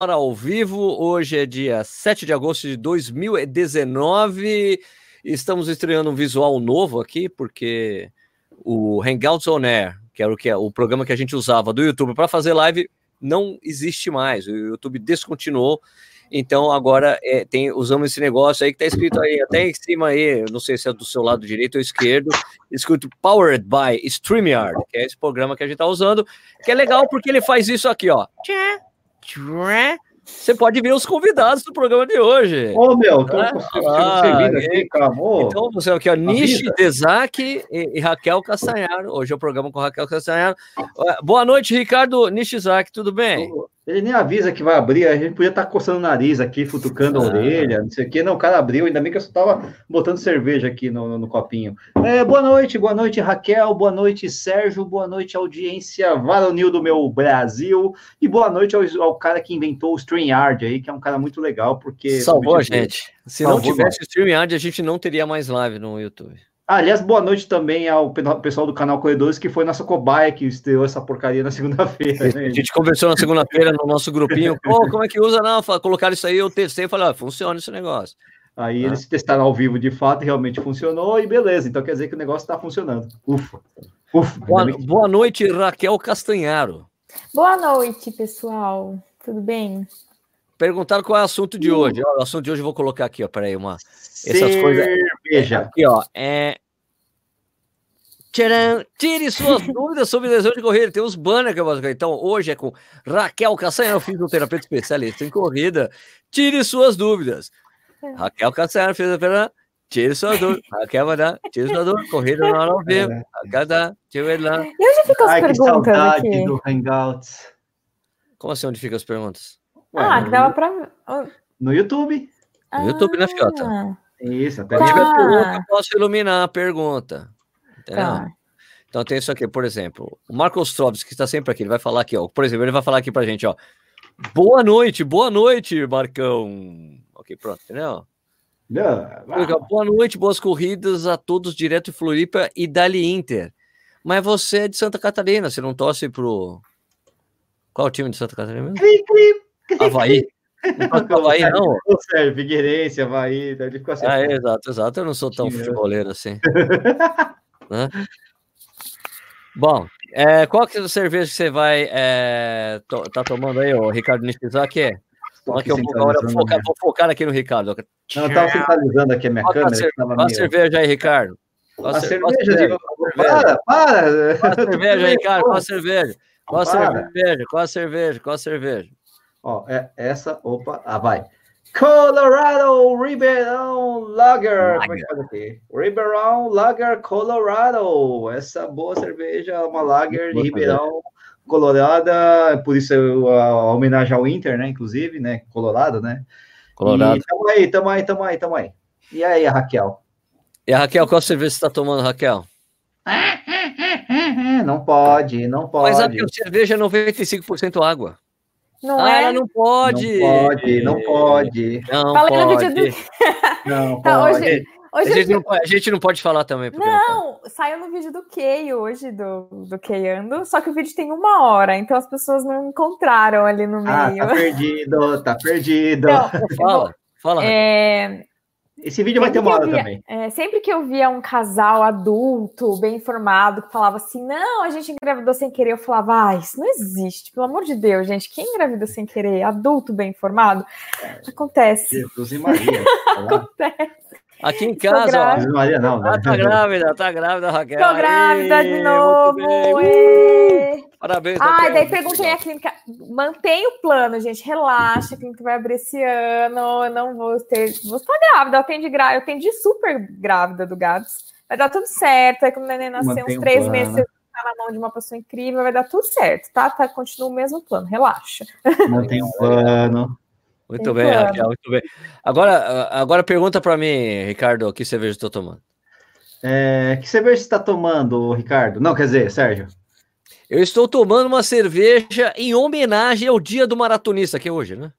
ao vivo. Hoje é dia 7 de agosto de 2019. Estamos estreando um visual novo aqui, porque o Hangouts On Air, que era o, que é, o programa que a gente usava do YouTube para fazer live, não existe mais. O YouTube descontinuou. Então agora é, tem, usamos esse negócio aí que está escrito aí até em cima aí, não sei se é do seu lado direito ou esquerdo, escrito Powered by StreamYard, que é esse programa que a gente está usando, que é legal porque ele faz isso aqui, ó. Você pode ver os convidados do programa de hoje. Ô, meu, tô é? ah, aqui, calma. Então, você aqui, ó, Nishi e, e, Raquel Castanharo. Hoje é o programa com Raquel Castanharo. Boa noite, Ricardo Nishizaki, tudo bem? Ele nem avisa que vai abrir, a gente podia estar tá coçando o nariz aqui, futucando ah. a orelha, não sei o quê. Não, o cara abriu, ainda bem que eu só estava botando cerveja aqui no, no, no copinho. É, boa noite, boa noite, Raquel, boa noite, Sérgio, boa noite, audiência varonil do meu Brasil, e boa noite ao, ao cara que inventou o StreamYard aí, que é um cara muito legal, porque... Salvou a gente. Se não tivesse o StreamYard, a gente não teria mais live no YouTube. Ah, aliás, boa noite também ao pessoal do canal Corredores, que foi nossa cobaia que estreou essa porcaria na segunda-feira. Né? A gente conversou na segunda-feira no nosso grupinho. Pô, como é que usa? Não, colocaram isso aí, eu testei e falei, ah, funciona esse negócio. Aí ah. eles testaram ao vivo de fato, realmente funcionou, e beleza. Então quer dizer que o negócio está funcionando. Ufa. Ufa. Boa, boa noite, Raquel Castanharo. Boa noite, pessoal. Tudo bem? Perguntaram qual é o assunto de hoje. o assunto de hoje eu vou colocar aqui, ó. Peraí, uma. Essas coisas. Veja. Aqui, ó. É. Tcharam, tire suas dúvidas sobre lesão de corrida. Tem uns banners que eu vou colocar. Então, hoje é com Raquel Cassanha, fisioterapeuta especialista em corrida. Tire suas dúvidas. Raquel Cassanha, fisioterapeuta. Tire suas dúvidas. Raquel vai dar. Tire suas dúvidas. Corrida na hora ao vivo. É. Raquel dá. Tira ele lá. E onde ficam as Ai, perguntas? Que saudade aqui? do Hangouts. Como assim? Onde ficam as perguntas? Ué, ah, que dava pra. No YouTube. No YouTube, né, Fiota? Isso, até tá. pergunta, posso iluminar a pergunta. Tá. Então tem isso aqui, por exemplo, o Marcos Trobes, que está sempre aqui, ele vai falar aqui, ó. Por exemplo, ele vai falar aqui pra gente, ó. Boa noite, boa noite, Marcão. Ok, pronto, entendeu? Não, boa noite, boas corridas a todos direto de Floripa e Dali Inter. Mas você é de Santa Catarina, você não torce pro. Qual o time de Santa Catarina mesmo? Cri, cri. Havaí. Não Havaí, não. Sério, Figueirense, Havaí, ele ficou assim. Ah, é, exato, exato. Eu não sou tão futeboleiro assim. né? Bom, é, qual que é a cerveja que você vai é, to, tá tomando aí, o Ricardo Nishizaki? É? Aqui, eu vou, agora, vou, focar, vou focar aqui no Ricardo. Não, eu estava centralizando aqui a minha qual câmera. Qual a cerveja aí, Ricardo? Qual a, cerveja, cerveja? Para, para! Qual a cerveja, Ricardo? Qual a cerveja? Qual a cerveja? Qual a cerveja? Qual a cerveja? Ó, é essa, opa, ah, vai. Colorado Ribeirão Lager. Como é que faz aqui? Ribeirão Lager Colorado. Essa boa cerveja, é uma Lager de Ribeirão Colorada, por isso a, a homenagem ao Inter, né? Inclusive, né? Colorado, né? Colorado. E tamo aí, tamo aí, tamo aí, tamo aí. E aí, a Raquel? E a Raquel, qual cerveja você tá tomando, Raquel? Não pode, não pode. Mas a cerveja é 95% água. Não ah, é? ela não pode. Não pode, não pode. Não Fala pode. No vídeo do... Não tá, pode. Hoje, hoje a, gente não, a, gente não, pode falar também. Não, não saiu no vídeo do Kei hoje, do, do Kei Ando, só que o vídeo tem uma hora, então as pessoas não encontraram ali no meio. Ah, tá perdido, tá perdido. Então, fala, fala. É, esse vídeo sempre vai ter uma hora via, também. É, sempre que eu via um casal adulto, bem informado, que falava assim: não, a gente engravidou sem querer, eu falava: ah, isso não existe, pelo amor de Deus, gente. Quem engravidou sem querer? Adulto bem informado? Acontece. Jesus e Maria. Acontece. Aqui em casa, ó. Maria, não, né? tá grávida, tá grávida, Raquel. Tô grávida de novo. Parabéns. Ai, daí perguntei a clínica. Mantém o plano, gente. Relaxa, a clínica vai abrir esse ano. Eu não vou ter. Vou estar grávida. Eu atendi, gra... eu atendi super grávida do Gabs. Vai dar tudo certo. Aí, quando o neném nascer, Mantém uns três plano. meses, tá na mão de uma pessoa incrível, vai dar tudo certo, tá? tá continua o mesmo plano, relaxa. Mantém um plano. Muito bem, Raquel, muito bem. Agora, agora pergunta para mim, Ricardo, que cerveja estou tomando? É, que cerveja você está tomando, Ricardo? Não, quer dizer, Sérgio. Eu estou tomando uma cerveja em homenagem ao Dia do Maratonista, que é hoje, né?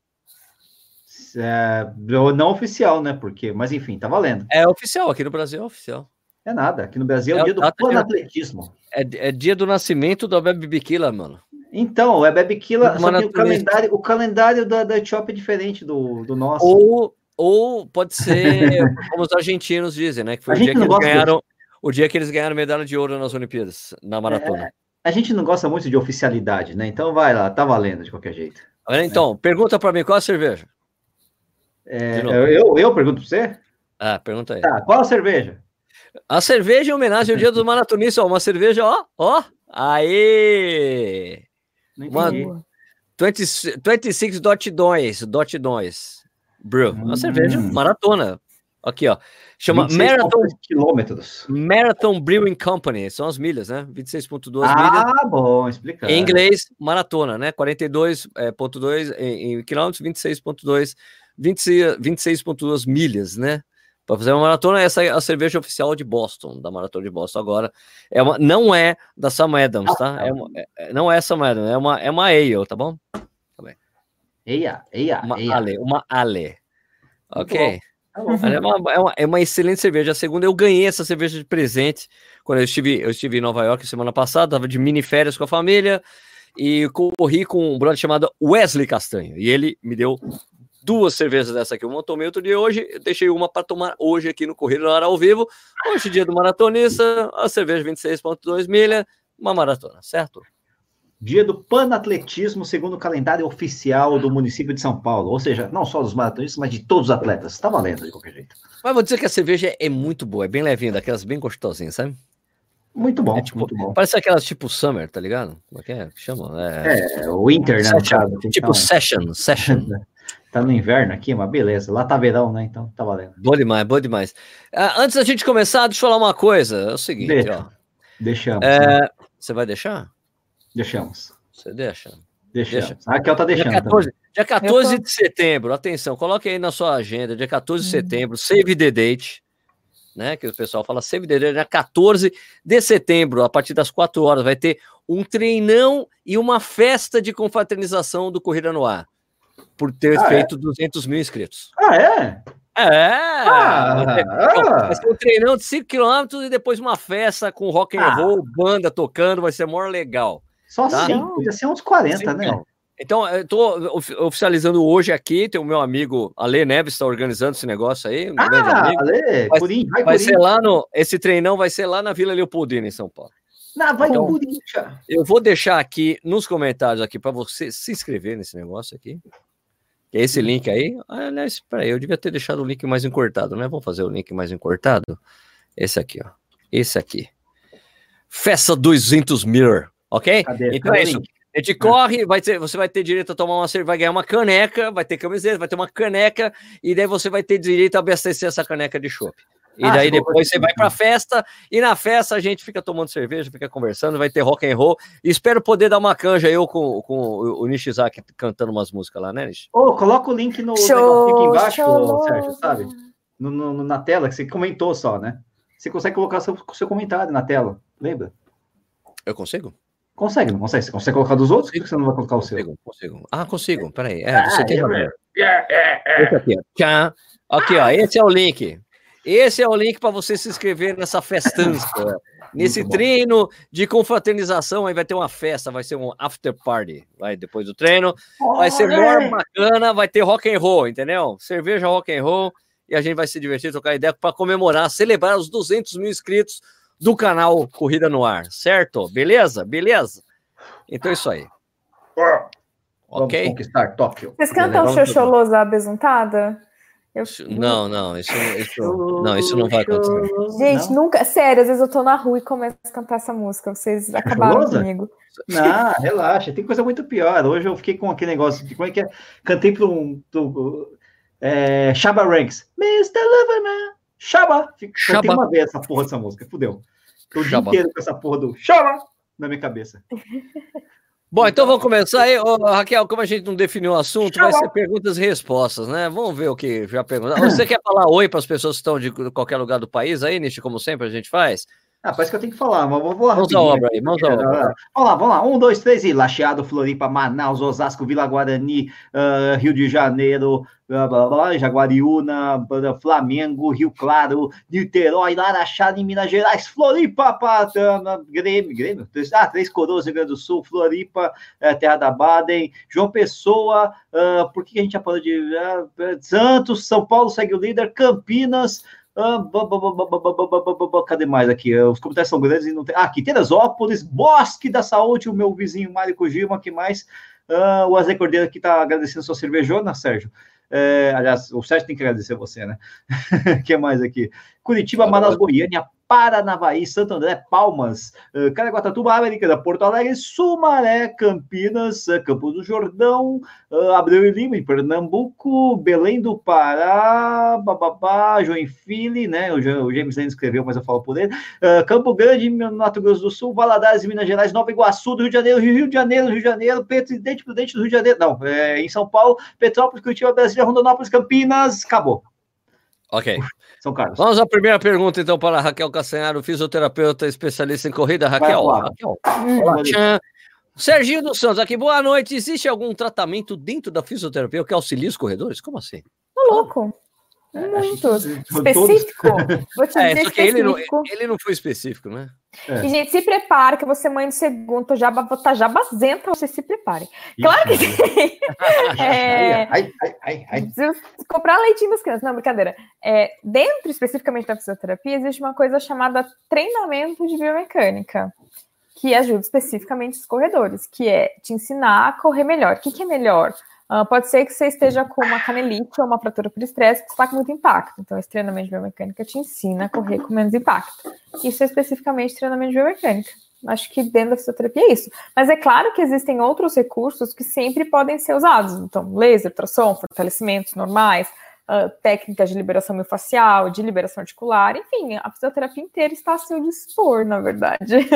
É, não oficial, né? Porque, mas enfim, tá valendo. É oficial, aqui no Brasil é oficial. É nada, aqui no Brasil é, o dia do panatletismo. É, é dia do nascimento do Abel Bikila, mano. Então, é Bebequila, só que o calendário, o calendário da, da Etiópia é diferente do, do nosso. Ou, ou pode ser, como os argentinos dizem, né? Que foi o dia que eles ganharam, o dia que eles ganharam medalha de ouro nas Olimpíadas, na maratona. É, a gente não gosta muito de oficialidade, né? Então vai lá, tá valendo de qualquer jeito. Então, né? pergunta para mim, qual a cerveja? É, eu, eu pergunto para você? Ah, pergunta aí. Tá, qual a cerveja? A cerveja em homenagem ao dia dos maratonistas, ó, uma cerveja, ó, ó, aê! Uma 20, 26.2 dot 2 brew, uma hum. cerveja maratona. Aqui, ó. Chama Marathon quilômetros. Marathon Brewing Company, são as milhas, né? 26.2 ah, milhas. Ah, bom, explicar. Em inglês, maratona, né? 42.2 é, em, em quilômetros, 26.2 26.2 milhas, né? Para fazer uma maratona, essa é a cerveja oficial de Boston, da maratona de Boston. Agora, é uma, não é da Sam Adams, tá? É uma, é, não é Sam Adams, é uma, é uma ale, tá bom? Tá bem. Eia, eia, uma eia. ale, uma ale. Ok? Tá é uma, é, uma, é uma excelente cerveja. A segunda, eu ganhei essa cerveja de presente quando eu estive, eu estive em Nova York semana passada, tava de mini férias com a família e corri com um brother chamado Wesley Castanho. E ele me deu duas cervejas dessa aqui. Uma tomei outro dia hoje, deixei uma para tomar hoje aqui no Correio da Hora ao vivo. Hoje, dia do maratonista, a cerveja 26,2 milha, uma maratona, certo? Dia do panatletismo, segundo o calendário oficial do município de São Paulo. Ou seja, não só dos maratonistas, mas de todos os atletas. Está valendo de qualquer jeito. Mas vou dizer que a cerveja é muito boa, é bem levinha, daquelas bem gostosinhas, sabe? Muito bom, é tipo, muito bom. Parece aquelas tipo Summer, tá ligado? Como é que é? Chama? É, é o Winter, né? Session, tipo então. Session, Session. Tá no inverno aqui, uma beleza. Lá tá verão, né? Então tá valendo. Boa demais, boa demais. Uh, antes da gente começar, deixa eu falar uma coisa. É o seguinte, deixa. ó. Deixamos. É, né? Você vai deixar? Deixamos. Você deixa? Deixamos. Deixa. A Raquel tá deixando. Dia 14, dia 14 tô... de setembro, atenção, coloque aí na sua agenda, dia 14 de hum. setembro, save the date. Né, que o pessoal fala save the date, dia 14 de setembro, a partir das 4 horas, vai ter um treinão e uma festa de confraternização do Corrida no Ar por ter ah, é? feito é? 200 mil inscritos. Ah, é? É, ah, vai ser um treinão de 5 km e depois uma festa com rock and ah. roll, banda tocando, vai ser maior legal. Só tá? 5, podia ser uns 40, né? Então, eu tô oficializando hoje aqui, tem o meu amigo Ale Neves está organizando esse negócio aí, um ah, grande amigo. Ale, vai, Curim, vai, vai ser lá no, esse treinão vai ser lá na Vila Leopoldina, em São Paulo. Não, vai então, no Eu vou deixar aqui nos comentários aqui para você se inscrever nesse negócio aqui. Esse link aí, aliás, peraí, eu devia ter deixado o link mais encurtado, né? Vamos fazer o link mais encurtado. Esse aqui, ó. Esse aqui. Festa 200 Mirror, ok? Cadê? Então Cadê é isso. A gente corre, vai ter, você vai ter direito a tomar uma cerveja, vai ganhar uma caneca, vai ter camiseta, vai ter uma caneca, e daí você vai ter direito a abastecer essa caneca de chopp. E ah, daí depois você vai para festa e na festa a gente fica tomando cerveja, fica conversando, vai ter rock and roll. E espero poder dar uma canja eu com, com o Nishizaki cantando umas músicas lá, né, Nish? Ô, oh, coloca o link no show, aqui embaixo, show. Sérgio, sabe? No, no, na tela, que você comentou só, né? Você consegue colocar seu, seu comentário na tela, lembra? Eu consigo? Consegue, não consegue? Você consegue colocar dos outros? Por que você não vai colocar o seu? Consigo, consigo. Ah, consigo, peraí. É, você ah, tem razão. Esse aqui, ó. Aqui, ó, esse é o link. Esse é o link para você se inscrever nessa festança, nesse treino de confraternização. Aí vai ter uma festa, vai ser um after party, vai depois do treino, vai ser maior bacana, vai ter rock and roll, entendeu? Cerveja rock and roll e a gente vai se divertir, trocar ideia para comemorar, celebrar os 200 mil inscritos do canal Corrida no Ar, certo? Beleza? Beleza? Então é isso aí. Ok. Vamos conquistar Tóquio. Vocês cantam Xoxolosa Besuntada? Eu... Não, não, isso, isso, não, isso não vai acontecer. Gente, não? nunca, sério, às vezes eu tô na rua e começo a cantar essa música, vocês acabaram comigo. Não, relaxa, tem coisa muito pior. Hoje eu fiquei com aquele negócio de como é que é? Cantei para um pro, é, Shaba Ranks. Mr. Loverman, Shaba. Cantei uma vez essa porra dessa música, fudeu. Tô o dia inteiro com essa porra do Shaba na minha cabeça. Bom, então vamos começar aí. Ô, Raquel, como a gente não definiu o assunto, vai ser perguntas e respostas, né? Vamos ver o que já perguntaram. Você quer falar oi para as pessoas que estão de qualquer lugar do país aí, Nishi, como sempre a gente faz? Ah, parece que eu tenho que falar, mas vamos lá. Mãos à obra aí, mãos à obra. Vamos lá, vamos lá. Um, dois, três e Lacheado, Floripa, Manaus, Osasco, Vila Guarani, uh, Rio de Janeiro, blá, blá, blá, Jaguariúna, Flamengo, Rio Claro, Niterói, Laraxá, em Minas Gerais, Floripa, Patana, Grêmio, Grêmio, ah, Três Coroas, Rio Grande do Sul, Floripa, uh, Terra da Baden, João Pessoa, uh, por que a gente já falou de uh, Santos, São Paulo segue o líder, Campinas, Cadê mais aqui? Os comentários são grandes e não tem. Ah, aqui, Teresópolis, Bosque da Saúde, o meu vizinho Mário Kojima, que mais? Uh, o Azé Cordeiro aqui está agradecendo sua cervejona, Sérgio. É, aliás, o Sérgio tem que agradecer você, né? O que mais aqui? Curitiba, Manaus, Goiânia, Paranavaí, Santo André, Palmas, uh, Caraguatatuba, Americana, Porto Alegre, Sumaré, Campinas, uh, Campos do Jordão, uh, Abreu e Lima, em Pernambuco, Belém do Pará, bababá, Joinville, né? O, James Lane escreveu, mas eu falo por ele. Campo Grande, Mato Grosso do Sul, Valadares, Minas Gerais, Nova Iguaçu, do Rio de Janeiro, Rio de Janeiro, Rio de Janeiro, Presidente Prudente do Rio de Janeiro, não, é, em São Paulo, Petrópolis, Curitiba, Brasília, Rondonópolis, Campinas, acabou. Ok. São Carlos. Vamos à primeira pergunta, então, para a Raquel Cassanharo, fisioterapeuta especialista em corrida. Raquel. Raquel. Olá, Serginho dos Santos, aqui, boa noite. Existe algum tratamento dentro da fisioterapia que auxilia os corredores? Como assim? Tô louco. É, Muito específico. Vou te é, dizer só que ele não, ele não foi específico, né? É. E, gente, se prepare, que você, mãe de segundo, já vou estar já basenta, você se prepare. Claro que sim. é, ai, ai, ai, ai. comprar leitinho das crianças, não, brincadeira. É, dentro, especificamente da fisioterapia, existe uma coisa chamada treinamento de biomecânica, que ajuda especificamente os corredores, que é te ensinar a correr melhor. O que, que é melhor? Uh, pode ser que você esteja com uma canelite ou uma fratura por estresse que está com muito impacto. Então, esse treinamento de biomecânica te ensina a correr com menos impacto. Isso é especificamente treinamento de biomecânica. Acho que dentro da fisioterapia é isso. Mas é claro que existem outros recursos que sempre podem ser usados. Então, laser, tração, fortalecimentos normais, uh, técnicas de liberação miofascial, de liberação articular, enfim, a fisioterapia inteira está a seu dispor, na verdade.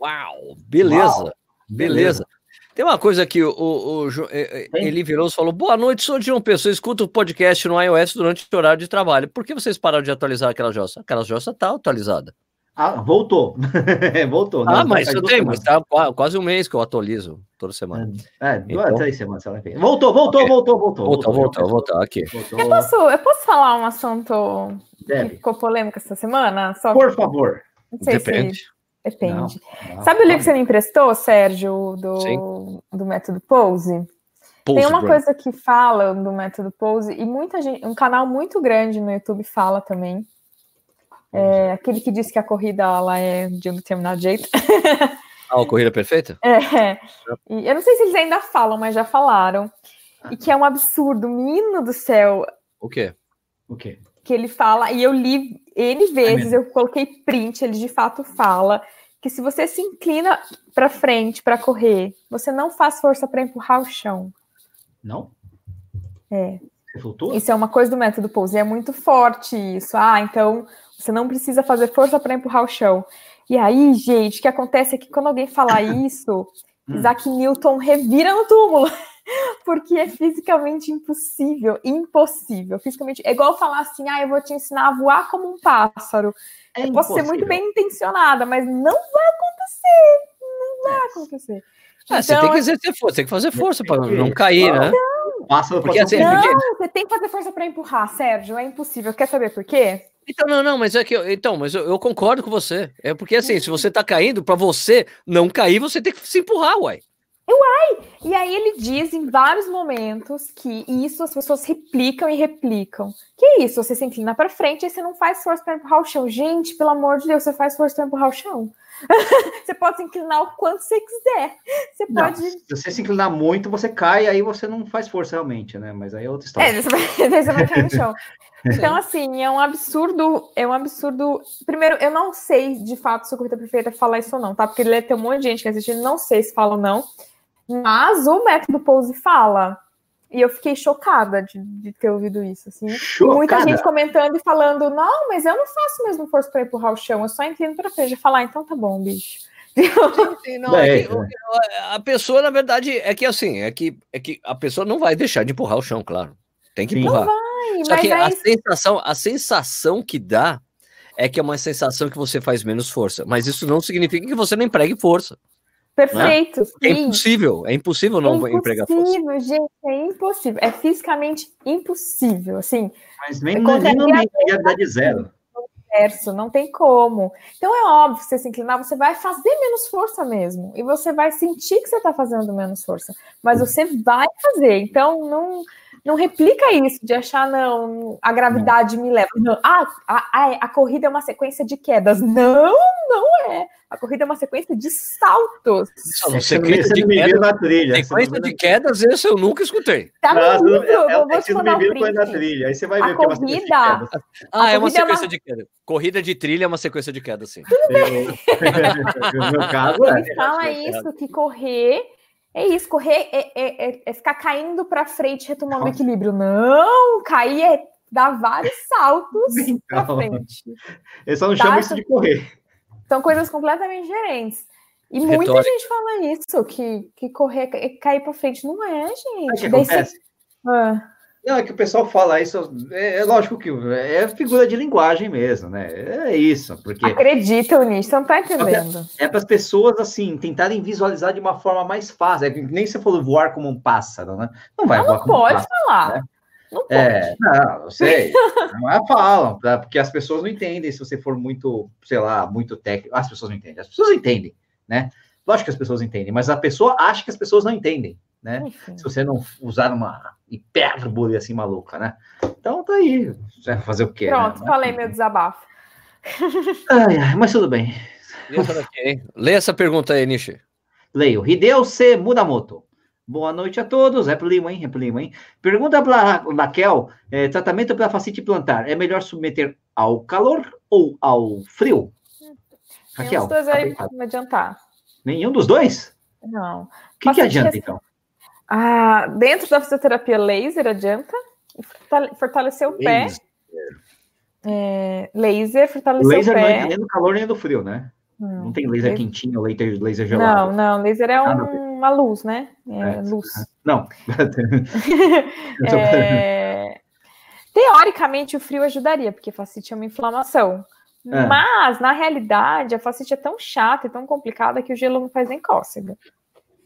Uau, beleza, Uau. beleza. Tem uma coisa que o, o, o é, é, ele virou e falou: Boa noite, sou de uma pessoa, escuta o podcast no iOS durante o horário de trabalho. Por que vocês pararam de atualizar aquela jossa? Aquela jossa está atualizada. Ah, voltou. voltou. Ah, mas eu tenho, mas tá quase um mês que eu atualizo toda semana. É, duas, então... três semanas. Voltou, voltou, okay. voltou, voltou, voltou. Voltou, voltou, aqui. Voltou. Eu, posso, eu posso falar um assunto Deve. que ficou polêmico essa semana? Só Por favor. Não sei Depende. Se... Depende. Não, não, Sabe o livro que você me emprestou, Sérgio, do, do método Pose? Pose Tem uma brand. coisa que fala do método Pose, e muita gente, um canal muito grande no YouTube fala também. É, aquele que diz que a corrida ela é de um determinado jeito. Ah, a corrida perfeita? É. E eu não sei se eles ainda falam, mas já falaram. E que é um absurdo, menino do céu. O quê? O quê? Que ele fala, e eu li N vezes, eu coloquei print, ele de fato fala que se você se inclina para frente para correr, você não faz força para empurrar o chão. Não? É. Isso é uma coisa do método Pose, é muito forte isso. Ah, então você não precisa fazer força para empurrar o chão. E aí, gente, o que acontece é que quando alguém fala isso, hum. Isaac Newton revira no túmulo. Porque é fisicamente impossível, impossível. Fisicamente, é igual falar assim: ah, eu vou te ensinar a voar como um pássaro. É eu posso ser muito bem intencionada, mas não vai acontecer. Não vai acontecer. Ah, então, você tem que exercer força, tem que fazer força para não cair, né? Não, porque, assim, não porque... você tem que fazer força para empurrar, Sérgio. É impossível. Quer saber por quê? Então, não, não, mas é que então, mas eu, eu concordo com você. É porque assim, se você tá caindo, para você não cair, você tem que se empurrar, uai. Uai! E aí ele diz em vários momentos que isso as pessoas replicam e replicam. Que é isso? Você se inclina para frente e você não faz força para empurrar o chão. Gente, pelo amor de Deus, você faz força para empurrar o chão. você pode se inclinar o quanto você quiser. Você não, pode. Se você se inclinar muito, você cai, aí você não faz força realmente, né? Mas aí é outra história. É, você vai, você vai cair no chão. Então, assim, é um absurdo, é um absurdo. Primeiro, eu não sei de fato se o Corrida Perfeita fala isso ou não, tá? Porque ele tem um monte de gente que assiste, não sei se fala ou não. Mas o método Pose fala. E eu fiquei chocada de, de ter ouvido isso. Assim. Muita gente comentando e falando: não, mas eu não faço mesmo força para empurrar o chão, eu só entendo para frente. falar, ah, então tá bom, bicho. Sim, não, é, é que, a pessoa, na verdade, é que assim, é que, é que a pessoa não vai deixar de empurrar o chão, claro. Tem que empurrar. Não vai, Só que a, sensação, a sensação que dá é que é uma sensação que você faz menos força, mas isso não significa que você não empregue força. Perfeito. É impossível, é impossível não é impossível, empregar força. É impossível, gente, é impossível. É fisicamente impossível, assim. Mas nem imagina uma gravidade zero. Universo, não tem como. Então é óbvio, você se inclinar, você vai fazer menos força mesmo. E você vai sentir que você está fazendo menos força. Mas você vai fazer. Então não não replica isso de achar, não, a gravidade me leva. Não, ah, a, a, a, corrida é uma sequência de quedas. Não, não é. A corrida é uma sequência de saltos. Não, sequência de quedas na trilha. Sequência de quedas, esse eu nunca escutei. Tá no livro, é, é, vou te mandar o na trilha. Aí você vai ver a corrida, que é uma sequência de quedas. Ah, é uma sequência é uma... de quedas. Corrida de trilha é uma sequência de quedas, sim. Tudo bem. no meu caso, é. Ele fala isso, que correr é isso, correr é, é, é, é ficar caindo para frente, retomando o equilíbrio. Não, cair é dar vários saltos então, para frente. Eu só não tá? chamo isso de correr. São coisas completamente diferentes. E Retórica. muita gente fala isso, que, que correr, cair para frente. Não é, gente. que acontece? Ah. Não, é que o pessoal fala isso, é, é, lógico que é figura de linguagem mesmo, né? É isso, porque... Acreditam nisso, não tá entendendo. É, é para as pessoas, assim, tentarem visualizar de uma forma mais fácil, é nem você falou voar como um pássaro, né? Não vai não, voar não como pode um pássaro, falar. Né? Não é, não, eu sei. não é falam, porque as pessoas não entendem se você for muito, sei lá, muito técnico. As pessoas não entendem, as pessoas entendem, né? Lógico que as pessoas entendem, mas a pessoa acha que as pessoas não entendem, né? Enfim. Se você não usar uma hipérbole assim maluca, né? Então tá aí. Vai fazer o quê? Né? Pronto, né? falei meu desabafo. Ai, ai, mas tudo bem. Lê essa pergunta aí, Nishi. Leio. Hideo C. Mudamoto. Boa noite a todos. É Lima, hein? É hein? Pergunta para Raquel: é, tratamento para facite plantar é melhor submeter ao calor ou ao frio? Raquel. Nenhum dos dois aí vai adiantar. Nenhum dos dois? Não. O que, que adianta, então? Ah, dentro da fisioterapia laser adianta fortalecer o pé. É, laser, fortalecer laser o pé. Laser não é nem do calor nem do frio, né? Hum, não tem laser, laser quentinho, laser, laser gelado. Não, não, laser é um, uma luz, né? É, é. luz. Não. é, teoricamente, o frio ajudaria, porque facite é uma inflamação. É. Mas, na realidade, a facite é tão chata e tão complicada que o gelo não faz nem cócega.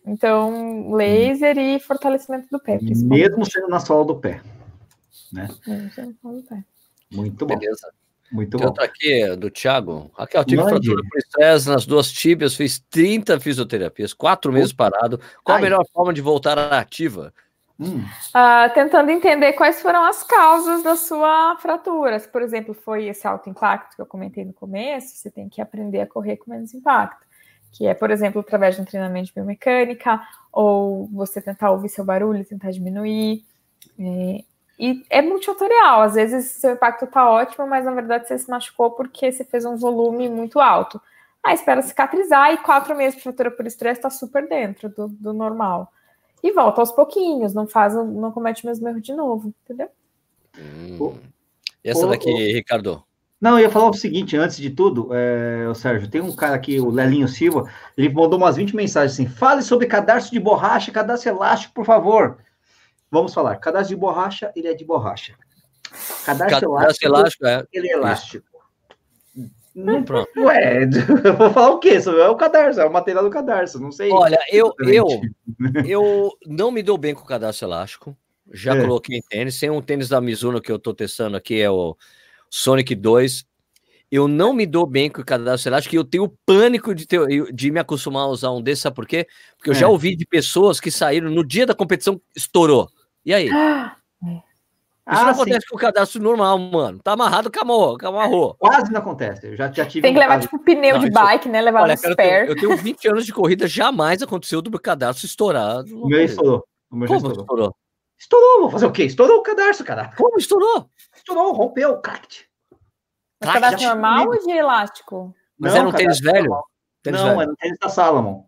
Então, laser e fortalecimento do pé. Mesmo sendo na sola do pé. Né? Mesmo sendo na sola do pé. Muito bom. Beleza. Muito Tem bom. outra aqui do Thiago. Raquel, tive Mande. fratura por estresse nas duas tíbias, fiz 30 fisioterapias, quatro meses parado. Qual Ai. a melhor forma de voltar à ativa? Hum. Uh, tentando entender quais foram as causas da sua fratura. Se, por exemplo, foi esse alto impacto que eu comentei no começo, você tem que aprender a correr com menos impacto que é, por exemplo, através de um treinamento de biomecânica, ou você tentar ouvir seu barulho, tentar diminuir. É, e é multifatorial, às vezes seu impacto está ótimo, mas na verdade você se machucou porque você fez um volume muito alto. Aí espera cicatrizar e quatro meses de fratura por estresse está super dentro do, do, normal. E volta aos pouquinhos, não faz, não comete o mesmo erro de novo, entendeu? Hum. Essa daqui, Ricardo. Não, eu ia falar o seguinte, antes de tudo, é, o Sérgio, tem um cara aqui, o Lelinho Silva, ele mandou umas 20 mensagens assim, fale sobre cadarço de borracha, cadarço elástico, por favor. Vamos falar, cadarço de borracha, ele é de borracha. Cadarço, cadarço elástico, elástico, é. ele é elástico. Não, pronto. Ué, eu vou falar o quê? É o cadarço, é o material do cadarço, não sei. Olha, eu, eu, eu não me dou bem com o cadarço elástico, já é. coloquei em tênis, tem um tênis da Mizuno que eu tô testando aqui, é o Sonic 2. Eu não me dou bem com o cadastro elástico e eu tenho pânico de, ter, de me acostumar a usar um desses, sabe por quê? Porque eu é. já ouvi de pessoas que saíram no dia da competição, estourou. E aí? Isso ah, não acontece sim. com o cadastro normal, mano. Tá amarrado, camou, amarrou. Quase não acontece. Eu já, já tive Tem que levar, tipo, pneu não, de bike, né? Levar Olha, no spare. Eu tenho, eu tenho 20 anos de corrida, jamais aconteceu do meu cadastro estourar. O meu estourou. O meu Como estourou? estourou? Estourou, vou fazer o quê? Estourou o cadarço, cara. Como estourou? Estourou, rompeu, cracked. Mas cadastro normal ou de elástico? Mas não, era um tênis velho? Tênis não, velho. era um tênis da Salomon.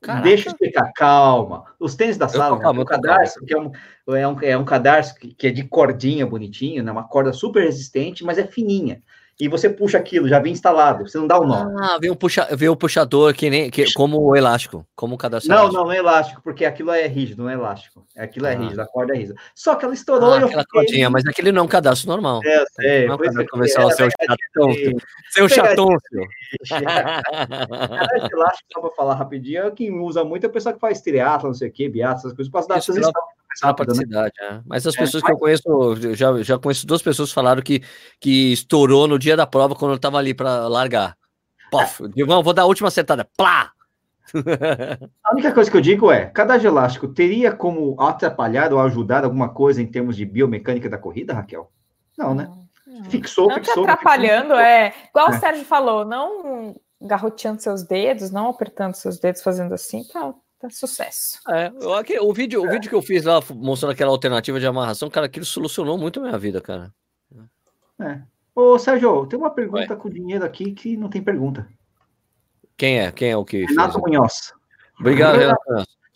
Caraca. Deixa eu explicar, calma. Os tênis da Salomon, calma, o cadarço, que é um, é um, é um cadarço que, que, é de cordinha bonitinho, né? uma corda super resistente, mas é fininha. E você puxa aquilo, já vem instalado, você não dá o nó. Ah, vem um, puxa, vem um puxador que nem que, como o elástico, como o cadastro. Não, não, não é elástico, porque aquilo é rígido, não é elástico. Aquilo é ah. rígido, a corda é rígida. Só que ela estourou ah, e eu aquela fiquei... cordinha, mas aquele não é um cadastro normal. É, sei. Não é um convencional, seu chatão. Seu chatão, seu. elástico, só para falar rapidinho, quem usa muito é o pessoal que faz triatlo, não sei o que, biatlo, essas coisas, para dar essas a praticidade, né? é. Mas as é, pessoas que eu conheço, já, já conheço duas pessoas que falaram que, que estourou no dia da prova quando eu estava ali para largar. Pof, Digão, vou dar a última acertada. Plá! A única coisa que eu digo é: cada elástico teria como atrapalhar ou ajudar alguma coisa em termos de biomecânica da corrida, Raquel? Não, né? Não. Fixou, não fixou. Te atrapalhando, fixou. é. Igual é. o Sérgio falou, não garroteando seus dedos, não apertando seus dedos, fazendo assim, tá, tá sucesso. É, o, vídeo, o vídeo que eu fiz lá mostrando aquela alternativa de amarração, cara, aquilo solucionou muito a minha vida, cara. É. Ô, Sérgio, tem uma pergunta com dinheiro aqui que não tem pergunta. Quem é? Quem é o que? Renato fez? Munhoz. Obrigado, Renato.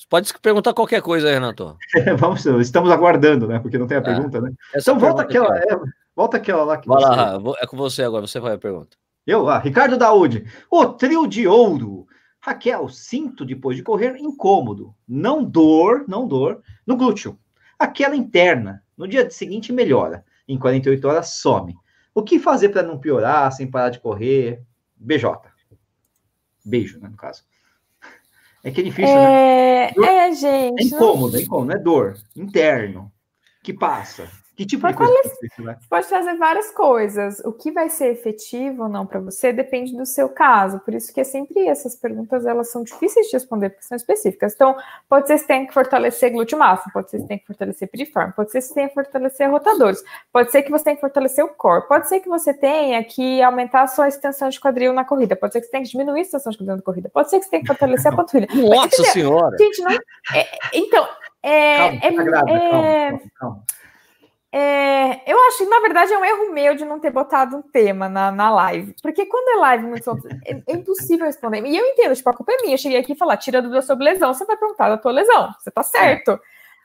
Pode perguntar qualquer coisa aí, Renato. Vamos, estamos aguardando, né? Porque não tem a é. pergunta, né? Essa então volta aquela, é, volta aquela lá. Que Vai você... lá, é com você agora, você vai a pergunta. Eu, ah, Ricardo Daúde. O trio de ouro Raquel, sinto depois de correr incômodo, não dor, não dor, no glúteo. Aquela interna, no dia seguinte melhora, em 48 horas some. O que fazer para não piorar, sem parar de correr? BJ. Beijo, né, no caso. É que é difícil, né? é... né? É, gente. É incômodo, não... é incômodo, é dor, interno, que passa. Que tipo de coisa? Você né? pode fazer várias coisas. O que vai ser efetivo ou não para você depende do seu caso. Por isso que é sempre essas perguntas elas são difíceis de responder porque são específicas. Então, pode ser que você tem que fortalecer glúteo máximo, pode ser que você tem que fortalecer piriforme, pode ser que você tem que fortalecer rotadores, pode ser que você tem que fortalecer o core, pode ser que você tenha que aumentar a sua extensão de quadril na corrida, pode ser que você tenha que diminuir a extensão de quadril na corrida, pode ser que você tenha que fortalecer a panturrilha. Nossa senhora! Gente, não. É, então, é, calma, é, tá grave, é, calma, calma. É, eu acho que, na verdade, é um erro meu de não ter botado um tema na, na live. Porque quando é live muito é, é, impossível responder. E eu entendo, tipo, a culpa é minha. Eu cheguei aqui e falar, tira dúvida sobre lesão. Você vai perguntar da tua lesão. Você tá certo. É.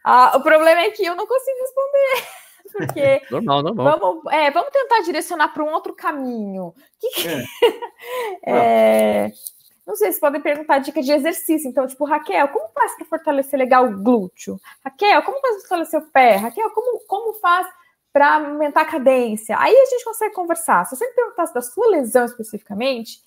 Ah, o problema é que eu não consigo responder. Porque normal, normal. Vamos, é, vamos tentar direcionar para um outro caminho. Que que... Não sei, vocês podem perguntar dicas de exercício. Então, tipo, Raquel, como faz para fortalecer legal o glúteo? Raquel, como faz para fortalecer o pé? Raquel, como, como faz para aumentar a cadência? Aí a gente consegue conversar. Se você me perguntasse da sua lesão especificamente,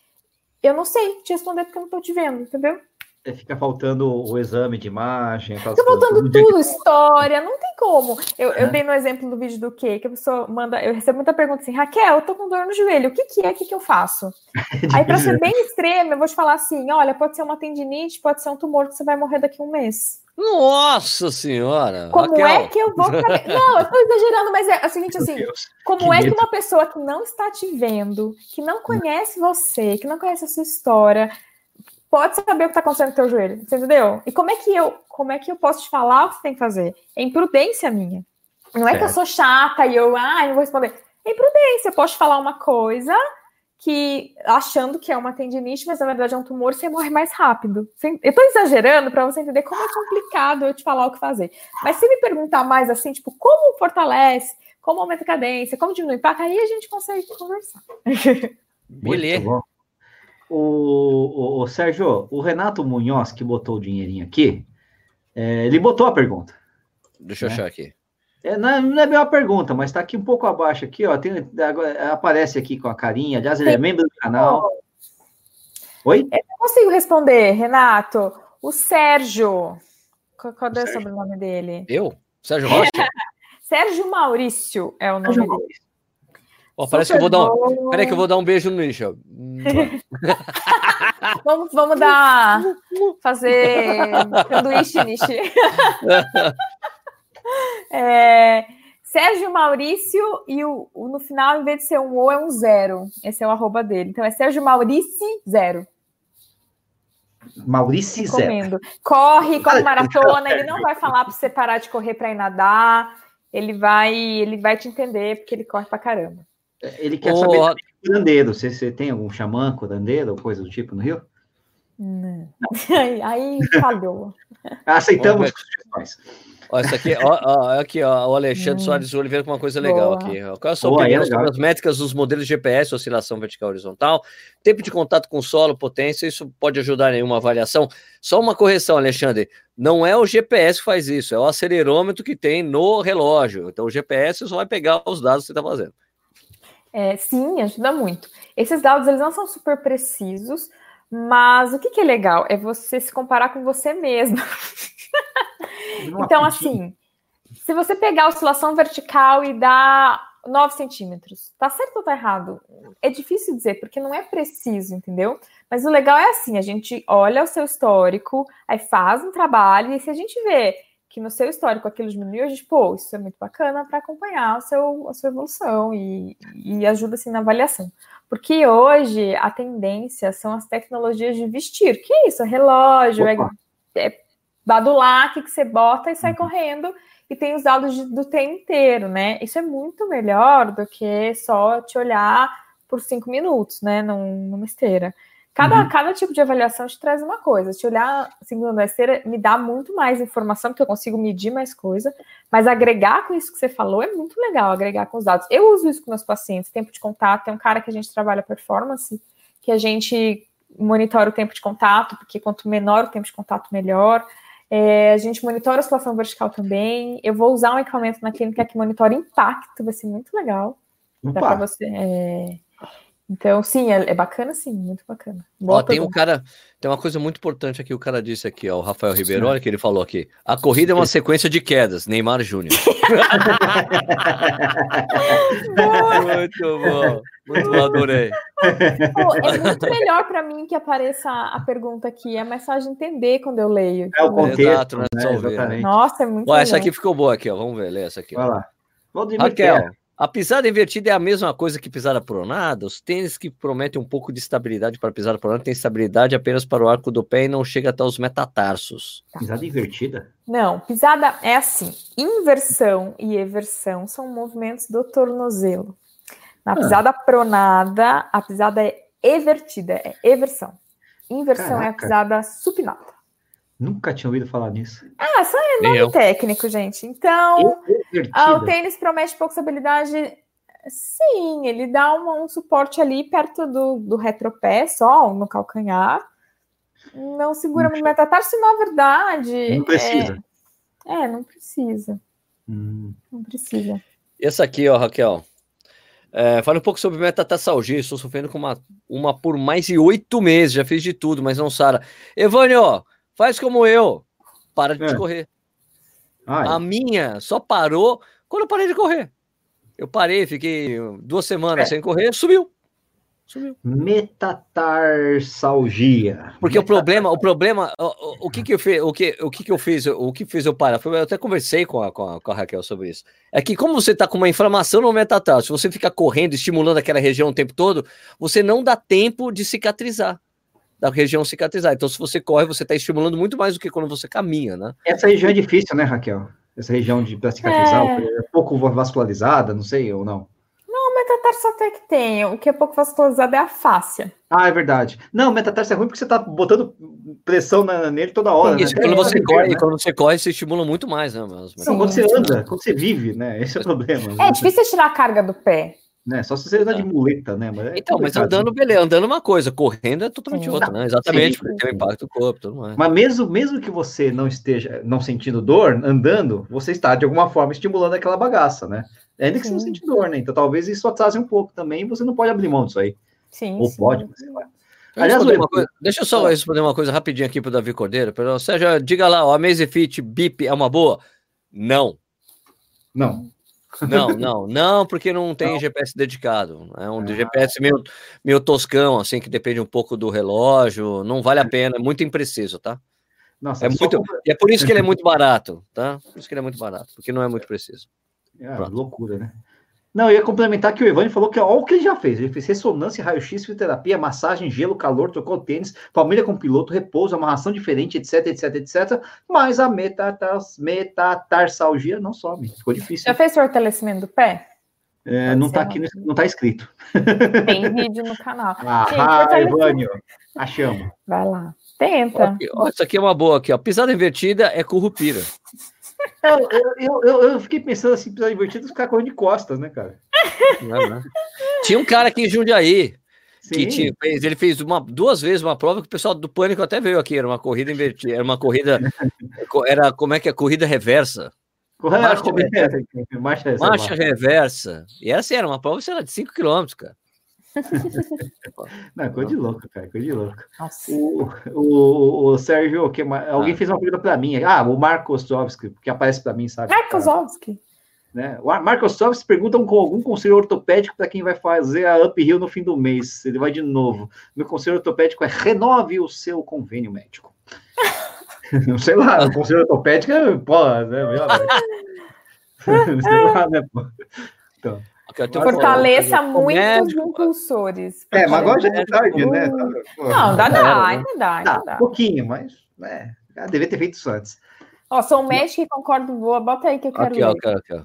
eu não sei te responder porque eu não estou te vendo, entendeu? É, fica faltando o exame de imagem. Fica faltando tudo, história, não tem como. Eu, eu dei no exemplo do vídeo do quê? Que a pessoa manda, eu recebo muita pergunta assim, Raquel, eu tô com dor no joelho, o que que é, o que que eu faço? Aí para ser bem extremo, eu vou te falar assim, olha, pode ser uma tendinite, pode ser um tumor que você vai morrer daqui a um mês. Nossa senhora! Como Raquel. é que eu vou. Não, eu estou exagerando, mas é o seguinte assim: como que é medo. que uma pessoa que não está te vendo, que não conhece você, que não conhece a sua história, pode saber o que está acontecendo com o teu joelho, você entendeu? E como é que eu, como é que eu posso te falar o que você tem que fazer? É imprudência minha. Não é, que eu sou chata e eu, ah, não vou responder. É imprudência. Eu posso te falar uma coisa que achando que é uma tendinite, mas na verdade é um tumor, você morre mais rápido. Eu estou exagerando para você entender como é complicado eu te falar o que fazer. Mas se me perguntar mais assim, tipo, como fortalece, como aumenta a cadência, como diminui o impacto, aí a gente consegue conversar. Beleza. O, o, o, Sérgio, o Renato Munhoz, que botou o dinheirinho aqui, é, ele botou a pergunta. Deixa né? eu achar aqui. É, não, é, não, é bem uma pergunta, mas está aqui um pouco abaixo aqui, ó. Tem, aparece aqui com a carinha. Aliás, ele é membro do canal. Oi? Eu não consigo responder, Renato. O Sérgio. Qual, qual é o sobrenome dele? Eu? Sérgio Rocha? Sérgio Maurício é o nome Sérgio dele. Oh, parece que eu vou dar um. Peraí que eu vou dar um beijo no lixo. vamos, vamos dar. Fazer sanduíche, niche. é, Sérgio Maurício e o, o, no final, em vez de ser um O, é um zero. Esse é o arroba dele. Então é Sérgio Maurício zero. Maurício Zero. Corre, corre maratona, ele não vai falar para você parar de correr para ir nadar. Ele vai, ele vai te entender porque ele corre para caramba. Ele quer saber curandeiro. Você, você tem algum xamã curandeiro ou coisa do tipo no Rio? Não. Aí, aí falhou. Aceitamos sugestões. Ó, essa aqui, ó, ó, aqui, ó, o Alexandre Hum. Soares Oliveira com uma coisa legal Boa. aqui. ó. Qual é a sua Boa, aí é sobre as métricas dos modelos GPS, oscilação vertical e horizontal, tempo de contato com o solo, potência, isso pode ajudar em uma avaliação? Só uma correção, Alexandre, não é o GPS que faz isso, é o acelerômetro que tem no relógio. Então o GPS só vai pegar os dados que você está fazendo. É, sim, ajuda muito. Esses dados eles não são super precisos, mas o que, que é legal é você se comparar com você mesmo. Então, assim, se você pegar a oscilação vertical e dar 9 centímetros, tá certo ou tá errado? É difícil dizer, porque não é preciso, entendeu? Mas o legal é assim: a gente olha o seu histórico, aí faz um trabalho, e se a gente vê que no seu histórico aquilo diminuiu, a gente, pô, isso é muito bacana para acompanhar o seu, a sua evolução e, e ajuda assim na avaliação. Porque hoje a tendência são as tecnologias de vestir. Que é isso? É relógio, é, é badulac que você bota e sai correndo e tem os dados de- do tempo inteiro, né? Isso é muito melhor do que só te olhar por cinco minutos, né? Num, numa esteira. Cada, Uhum. cada tipo de avaliação te traz uma coisa. Te olhar segundo a esteira me dá muito mais informação, porque eu consigo medir mais coisa, mas agregar com isso que você falou é muito legal, agregar com os dados. Eu uso isso com meus pacientes, tempo de contato, tem um cara que a gente trabalha performance, que a gente monitora o tempo de contato, porque quanto menor o tempo de contato, melhor. É, a gente monitora a oscilação vertical também. Eu vou usar um equipamento na clínica que monitora impacto, vai ser muito legal. Dá para você. é, Então, sim, é, é bacana, sim, muito bacana. Ó, Boa tem um cara, tem uma coisa muito importante aqui, o cara disse aqui, ó, o Rafael Ribeiro, olha o que ele falou aqui. A corrida é uma sequência de quedas, Neymar Júnior. muito bom, muito bom, adorei. Pô, é muito melhor para mim que apareça a pergunta aqui, é mais fácil de entender quando eu leio. É o contexto, Exato, né? né? Né? Nossa, é muito Ó, melhor. essa aqui ficou boa aqui, ó, vamos ver, lê essa aqui. ó. Vai lá. Valdemir Raquel, Terra. A pisada invertida é a mesma coisa que pisada pronada? Os tênis que prometem um pouco de estabilidade para pisada pronada têm estabilidade apenas para o arco do pé e não chega até os metatarsos. Pisada invertida? Não, pisada é assim: inversão e eversão são movimentos do tornozelo. Na Ah. pisada pronada, a pisada é evertida, é eversão. Inversão é a Caraca. pisada supinada. Nunca tinha ouvido falar nisso. Ah, só é Nem eu. técnico, gente. Então, ah, o tênis promete pouca estabilidade. Sim, ele dá uma- um suporte ali perto do, do retropé, só no calcanhar. Não segura muito metatarso, e, na verdade. Não precisa. É, é, não precisa. Hum. Não precisa. Essa aqui, ó, Raquel. É, fala um pouco sobre metatarsalgia. Estou sofrendo com uma, uma por mais de oito meses. Já fiz de tudo, mas não sara. Evânio, faz como eu. Para de É. correr. Ai, A minha só parou quando eu parei de correr. Eu parei, fiquei duas semanas É. sem correr, subiu. Sumiu. Metatarsalgia. Porque o problema, o problema, o, o- o que que eu fiz, o que, o que que eu fiz, o que fez eu parar, eu até conversei com a, com a, com a Raquel sobre isso. É que como você tá com uma inflamação no metatarso, se você fica correndo, estimulando aquela região o tempo todo, você não dá tempo de cicatrizar, da região cicatrizar. Então se você corre, você tá estimulando muito mais do que quando você caminha, né? Essa região é difícil, né, Raquel? Essa região de pra cicatrizar, É. é pouco vascularizada, não sei, ou não. O metatarso até que tem. O que é pouco vascularizado é a fáscia. Ah, é verdade. Não, metatarso é ruim porque você tá botando pressão na- nele toda hora. Isso, né? quando você é, corre, né? quando você corre, você estimula muito mais, né? Mas, Não, quando você anda, quando você vive, né? Esse é o problema. É difícil tirar a carga do pé. Né? Só se você andar de muleta, né? Mas é Então, mas andando, beleza, andando é uma coisa, correndo é totalmente Sim. outra, né? Exatamente, Sim. porque tem o impacto do corpo tudo mais. Mas mesmo, mesmo que você não esteja não sentindo dor, andando, você está de alguma forma estimulando aquela bagaça, né? Ainda que você não sente dor, né? Então talvez isso atrase um pouco também, você não pode abrir mão disso aí. Sim. Ou sim. pode, mas sei lá. Deixa eu, Aliás, o- uma coisa- deixa eu só responder uma coisa rapidinho aqui pro Davi Cordeiro. Pelo Sérgio, diga lá, a Amazfit BIP é uma boa? Não, Não. Não, não, não, porque não tem GPS dedicado. É um Ah. GPS meio, meio toscão, assim, que depende um pouco do relógio. Não vale a pena, é muito impreciso, tá? Nossa, É muito, é por isso que ele é muito barato, tá? Por isso que ele é muito barato, porque não é muito preciso. Pronto. loucura, né? Não, eu ia complementar que o Evani falou que ó, olha o que ele já fez. Ele fez ressonância, raio-x, fisioterapia, massagem, gelo, calor, trocou tênis, família com piloto, repouso, amarração diferente, etc, etc, etc. Mas a metatars, metatarsalgia não some. Ficou difícil. Já fez fortalecimento do pé? É, não tá aqui, no- não tá escrito. Tem vídeo no canal. Ah, Evânio, achamos. Vai lá. Tenta. Aqui, ó, isso aqui é uma boa aqui, ó. Pisada invertida é currupira. Eu, eu, eu, fiquei pensando assim, pisada invertida, ficar correndo de costas, né, cara? Não, não. Tinha um cara aqui em Jundiaí que tinha, ele fez uma, duas vezes uma prova que o pessoal do Pânico até veio aqui, era uma corrida invertida, era uma corrida, era como é que é, corrida reversa, Marcha lá. marcha reversa, e essa era uma prova, sei lá, de 5 km, cara. Não, coisa de louco, cara, coisa de louco. Nossa. O, o, o Sérgio, que mais- alguém Ah. fez uma pergunta para mim. Ah, o Marco Ostrovski, que aparece para mim, sabe? Markozowski. Né? O Marco Ostrovski pergunta com algum conselho ortopédico para quem vai fazer a uphill no fim do mês. Ele vai de novo. Meu conselho ortopédico é renove o seu convênio médico. Não sei lá, o conselho ortopédico é, pô, né? Sei lá, né, pô. Então, Um- Fortaleça um muito os médico, impulsores. é, mas agora já é tarde, né? Pô, Não, dá, dá, ainda dá, ainda Tá, dá. pouquinho, mas né, já devia ter feito isso antes. Ó, sou um médico e concordo, boa. Bota aí que eu quero Aqui, ó, ler. aqui, aqui, ó.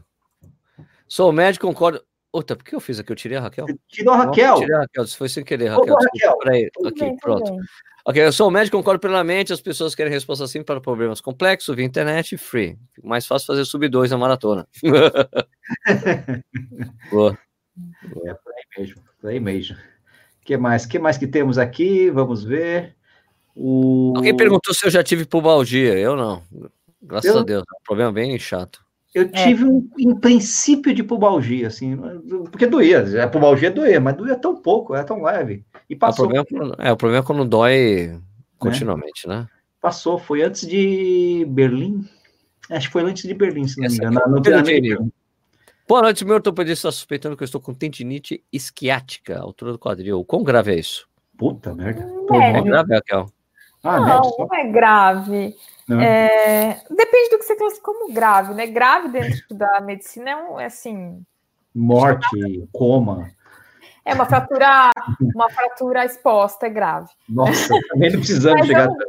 Sou médico, concordo. Outra, por que eu fiz aqui? Eu tirei a Raquel? Tirou a Raquel. tirei a Raquel, isso foi sem querer, Raquel. ô, Raquel. peraí. Aqui, bem, pronto. bem. Ok, eu sou médico, concordo plenamente. As pessoas querem resposta assim para problemas complexos, via internet, free. Fica mais fácil fazer sub 2 na maratona. Boa. É por aí mesmo, por aí mesmo. que mais? que mais que temos aqui? Vamos ver. O... Alguém perguntou se eu já tive pubalgia. Eu não. Graças Eu- a Deus. É um problema bem chato. Eu tive um em princípio de pubalgia, assim, porque doía. A pubalgia doía, mas doía tão pouco, era tão leve. E É, o passou, problema, é quando- é, o problema é quando dói continuamente, né? passou. Foi antes de Berlim. Acho que foi antes de Berlim, se não me Essa engano. aqui é Na- no o treinamento. Berlim. Boa noite, meu ortopedista está suspeitando que eu estou com tendinite isquiática, altura do quadril. Quão grave é isso? Puta merda. Quão Médio. grave, Raquel? Ah, Não, só. não é grave. Não. É, depende do que você classifica como grave, né? Grave dentro da medicina é um, é assim, Morte, coma. é uma fratura, uma fratura exposta, é grave. Nossa, também não precisamos Mas chegar. vamos-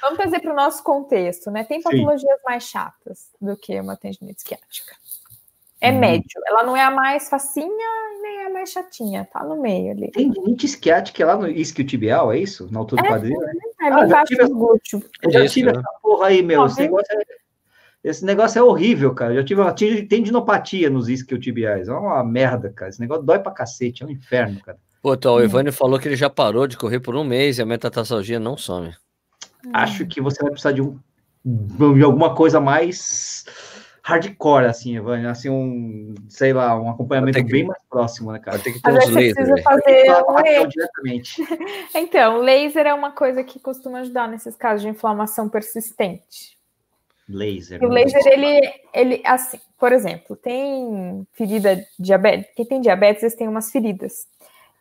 Vamos trazer para o nosso contexto, né? Tem Sim. patologias mais chatas do que uma tendinite isquiática. É Hum. médio. Ela não é a mais facinha e nem a mais chatinha, tá no meio ali. Tendinite isquiática é lá no isquiotibial, é isso? Na altura do quadril? né? É Ah, bem já tive. Eu já Isso, tive né? essa porra aí, meu. Esse tem- negócio, é, esse negócio é horrível, cara. Eu já tive uma tive tendinopatia nos isquiotibiais. É uma merda, cara. Esse negócio dói pra cacete. É um inferno, cara. Pô, então, o Ivânio falou que ele já parou de correr por um mês e a metatarsalgia não some. Acho que você vai precisar de, um, de alguma coisa mais hardcore, assim, Evânia. Assim, um, sei lá, um acompanhamento que- bem mais próximo, né, cara? Ter que ter uns precisa aí. fazer um laser. Então, laser é uma coisa que costuma ajudar nesses casos de inflamação persistente. Laser. E o né? laser, ele, ele, assim, por exemplo, tem ferida diabetes. Quem tem diabetes, eles têm umas feridas.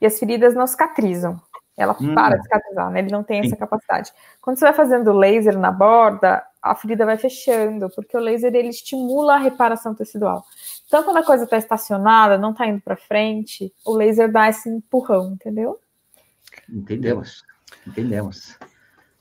E as feridas não cicatrizam. Ela Hum. para de cicatrizar, né? Ele não tem Sim. essa capacidade. Quando você vai fazendo laser na borda, a ferida vai fechando, porque o laser ele estimula a reparação tecidual. Então, quando a coisa está estacionada, não está indo para frente, o laser dá esse empurrão, entendeu? Entendemos. Entendemos.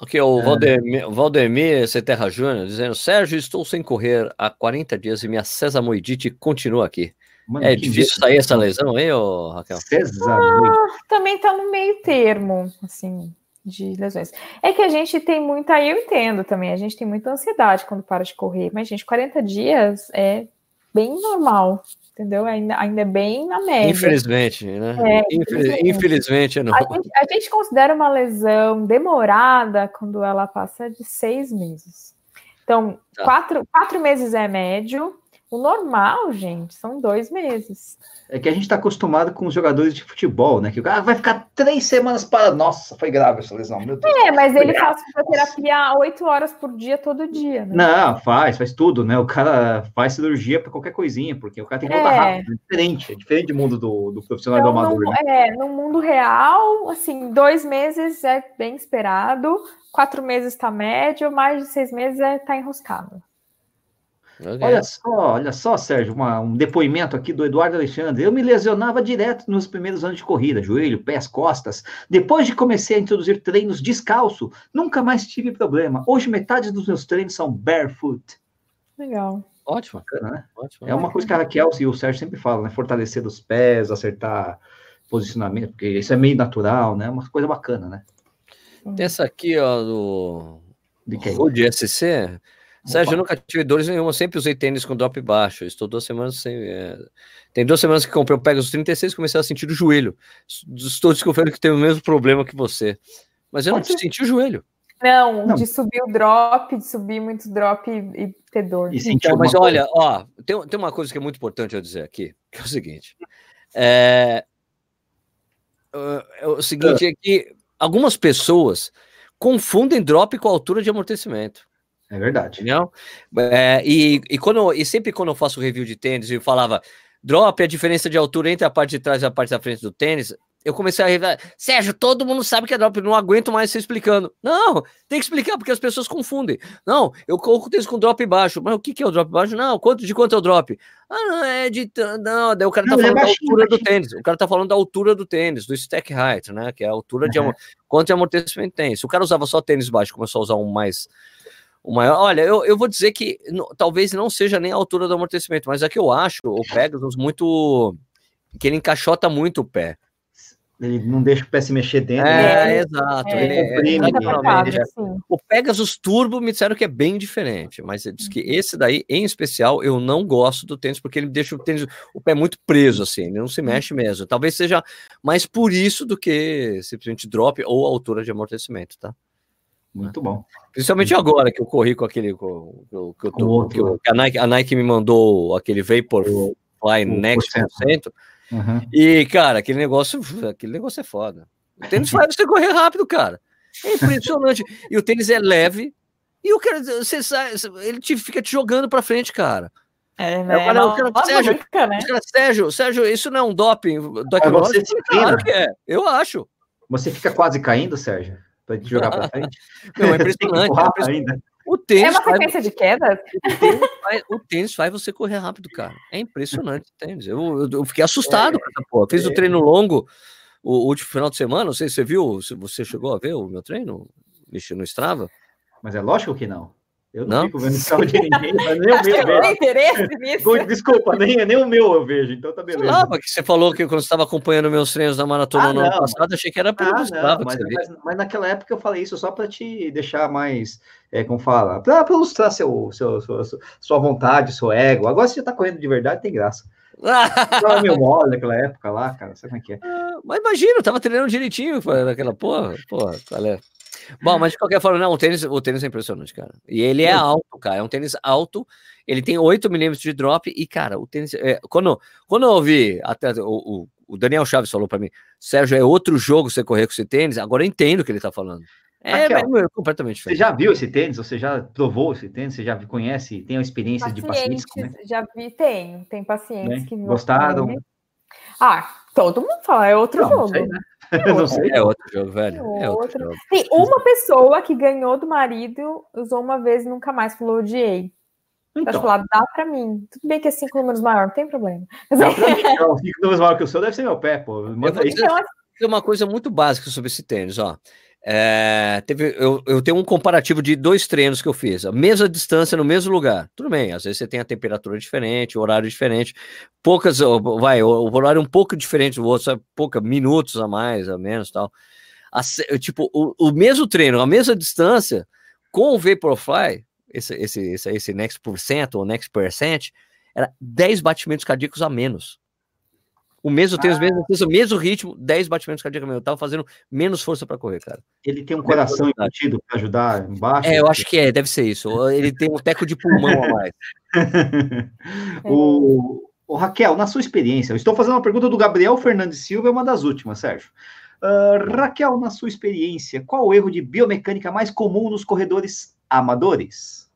Aqui, o Valdemir, Valdemir Ceterra Júnior dizendo: Sérgio, estou sem correr há 40 dias e minha sesamoidite continua aqui. Mano, É difícil sair essa lesão aí, ô, Raquel? Sésamo. também está no meio termo, assim, de lesões. É que a gente tem muita, aí eu entendo também, a gente tem muita ansiedade quando para de correr, mas, gente, 40 dias é bem normal, entendeu? Ainda, ainda é bem na média. Infelizmente, né? É, Infeliz- infelizmente. infelizmente, não. A gente, a gente considera uma lesão demorada quando ela passa de seis meses. Então, Tá. quatro, quatro meses é médio. O normal, gente, são dois meses. É que a gente está acostumado com os jogadores de futebol, né? Que o cara vai ficar três semanas para. Nossa, foi grave essa lesão, meu Deus. É, mas ele faz fisioterapia oito horas por dia, todo dia, né? Não, faz, faz tudo, né? O cara faz cirurgia para qualquer coisinha, porque o cara tem que voltar É. rápido. É diferente, é diferente do mundo do, do profissional Então, do amador. no, né? é, no mundo real, assim, dois meses é bem esperado, quatro meses está médio, mais de seis meses é tá enroscado. Ok. Olha só, olha só, Sérgio, uma- um depoimento aqui do Eduardo Alexandre. Eu me lesionava direto nos primeiros anos de corrida, joelho, pés, costas. Depois de comecei a introduzir treinos descalço, nunca mais tive problema. Hoje metade dos meus treinos são barefoot. Legal. Ótimo, Bacana, né? ótimo. É uma coisa que a Raquel e o Sérgio sempre falam, né? Fortalecer os pés, acertar posicionamento, porque isso é meio natural, né? Uma coisa bacana, né? Tem essa aqui, ó, do De quem? Rude SC. Sérgio, eu nunca tive dores nenhuma, sempre usei tênis com drop baixo. Estou duas semanas sem. é, Tem duas semanas que comprei o Pegasus 36 e comecei a sentir o joelho. Estou desconfiando que tenho o mesmo problema que você. Mas eu não Pode senti o joelho. Não, Não. de subir o drop, de subir muito drop e, e ter dor. E Então, mas alguma olha, ó, tem, tem uma coisa que é muito importante eu dizer aqui, que é o seguinte. É, é, é o seguinte, é que algumas pessoas confundem drop com altura de amortecimento. É verdade. Entendeu? É, e, e, quando, e sempre quando eu faço review de tênis, eu falava drop, a diferença de altura entre a parte de trás e a parte da frente do tênis. Eu comecei a revelar, Sérgio, todo mundo sabe que é drop, não aguento mais você explicando. Não, tem que explicar, porque as pessoas confundem. Não, eu coloco o tênis com drop baixo. Mas o que, que é o drop baixo? Não, quanto, de quanto é o drop? Ah, não, é de. Não, daí o cara Não, tá é falando da baixinho, altura do baixinho. tênis. O cara tá falando da altura do tênis, do stack height, né? Que é a altura de Uhum. amor. Quanto de amortecimento tem. Se o cara usava só tênis baixo, começou a usar um mais o maior. Olha, eu, eu vou dizer que no- talvez não seja nem a altura do amortecimento, mas é que eu acho o Pegasus muito. que ele encaixota muito o pé. Ele não deixa o pé se mexer dentro. É, né? exato. é, ele é- comprime, Muito tradicionalmente, apertado, é. sim. O Pegasus Turbo me disseram que é bem diferente, mas ele diz que esse daí, em especial, eu não gosto do tênis, porque ele deixa o tênis, o pé muito preso, assim, ele não se mexe mesmo. Talvez seja mais por isso do que simplesmente drop ou altura de amortecimento, tá? Muito bom. Principalmente agora que eu corri com aquele. Com, que eu- que eu Com tô- outro, que eu- né? que a, Nike, a Nike me mandou aquele Vapor O- Next porcento. por cento. Uhum. E, cara, aquele negócio, aquele negócio é foda. O tênis faz você correr rápido, cara. É impressionante. E o tênis é leve. E o cara, você sai, ele te, fica te jogando pra frente, cara. É, né? Uma quero- alavanca, Sérgio, né? Os caras, Sérgio, Sérgio, isso não é um doping você tecnológico? se Claro que é. Eu acho. Você fica quase caindo, Sérgio? Pra te jogar pra frente? Não, é impressionante. é impressionante. ainda. O É tênis, uma faz, sequência de quedas? o, tênis faz, o tênis faz você correr rápido, cara. É impressionante o tênis. Eu, eu, fiquei assustado com essa porra. Fiz o é. treino longo o, último final de semana. Não sei se você viu, se você chegou a ver o meu treino Ixi, no Strava. Mas é lógico que não. Eu não, Não? fico vendo de ninguém, mas nem o meu eu não interesse nisso. Desculpa, nem, nem o meu eu vejo, então tá beleza. lá, porque você falou que quando você estava acompanhando meus treinos na maratona Ah, no ano não, passado, achei que era pelo Ah, não, mas, mas- mas naquela época eu falei isso só para te deixar mais, é, como fala, para ilustrar seu, seu, sua, sua vontade, seu ego. Agora você já tá correndo de verdade, tem graça. Tava meio mole naquela época lá, cara, sabe como é que é? Mas imagina, eu tava treinando direitinho pô, naquela porra. Porra, qual é? Bom, mas de qualquer forma, não, o tênis, o tênis é impressionante, cara. E ele é alto, cara. É um tênis alto. Ele tem 8 milímetros de drop. E, cara, o tênis. é, quando, quando eu ouvi, até o, o, o Daniel Chaves falou pra mim, Sérgio, é outro jogo você correr com esse tênis. Agora eu entendo o que ele tá falando. É, Raquel, é completamente Você diferente. já viu esse tênis? Você já provou esse tênis? Você já conhece, tem a experiência de pacientes? Pacientes, né? já vi, tem. Tem pacientes Né? que Gostaram? gostam. Ah, todo mundo fala, é outro Não, não jogo. sei, né? Eu não sei. É outro jogo, velho. É outro Outro. jogo. Tem uma pessoa que ganhou do marido, usou uma vez e nunca mais falou, odiei. Tá Então, falando, dá pra mim. Tudo bem que é cinco números maior, não tem problema. Mas, pra mim, então, cinco números maior que o seu deve ser meu pé, pô. Eu Manda vou aí. dizer- então, Tem uma coisa muito básica sobre esse tênis, ó. É, teve, eu, eu tenho um comparativo de dois treinos que eu fiz, a mesma distância no mesmo lugar. Tudo bem, às vezes você tem a temperatura diferente, o horário diferente, poucas, vai, o, o horário é um pouco diferente do outro, sabe, pouca minutos a mais, a menos, tal. A tipo, o, o mesmo treino, a mesma distância, com o Vaporfly, esse, esse, esse, esse Next Percent ou Next Percent, era 10 batimentos cardíacos a menos. O mesmo tênis, mesmo, o mesmo ritmo, 10 batimentos cardíacos. Eu tava fazendo menos força para correr, cara. Ele tem um coração embutido para ajudar embaixo. É, eu acho que é, deve ser isso. Ele tem um teco de pulmão a mais. o, o Raquel, na sua experiência, eu estou fazendo uma pergunta do Gabriel Fernandes Silva, é uma das últimas, Sérgio. Ah, Raquel, na sua experiência, qual o erro de biomecânica mais comum nos corredores amadores?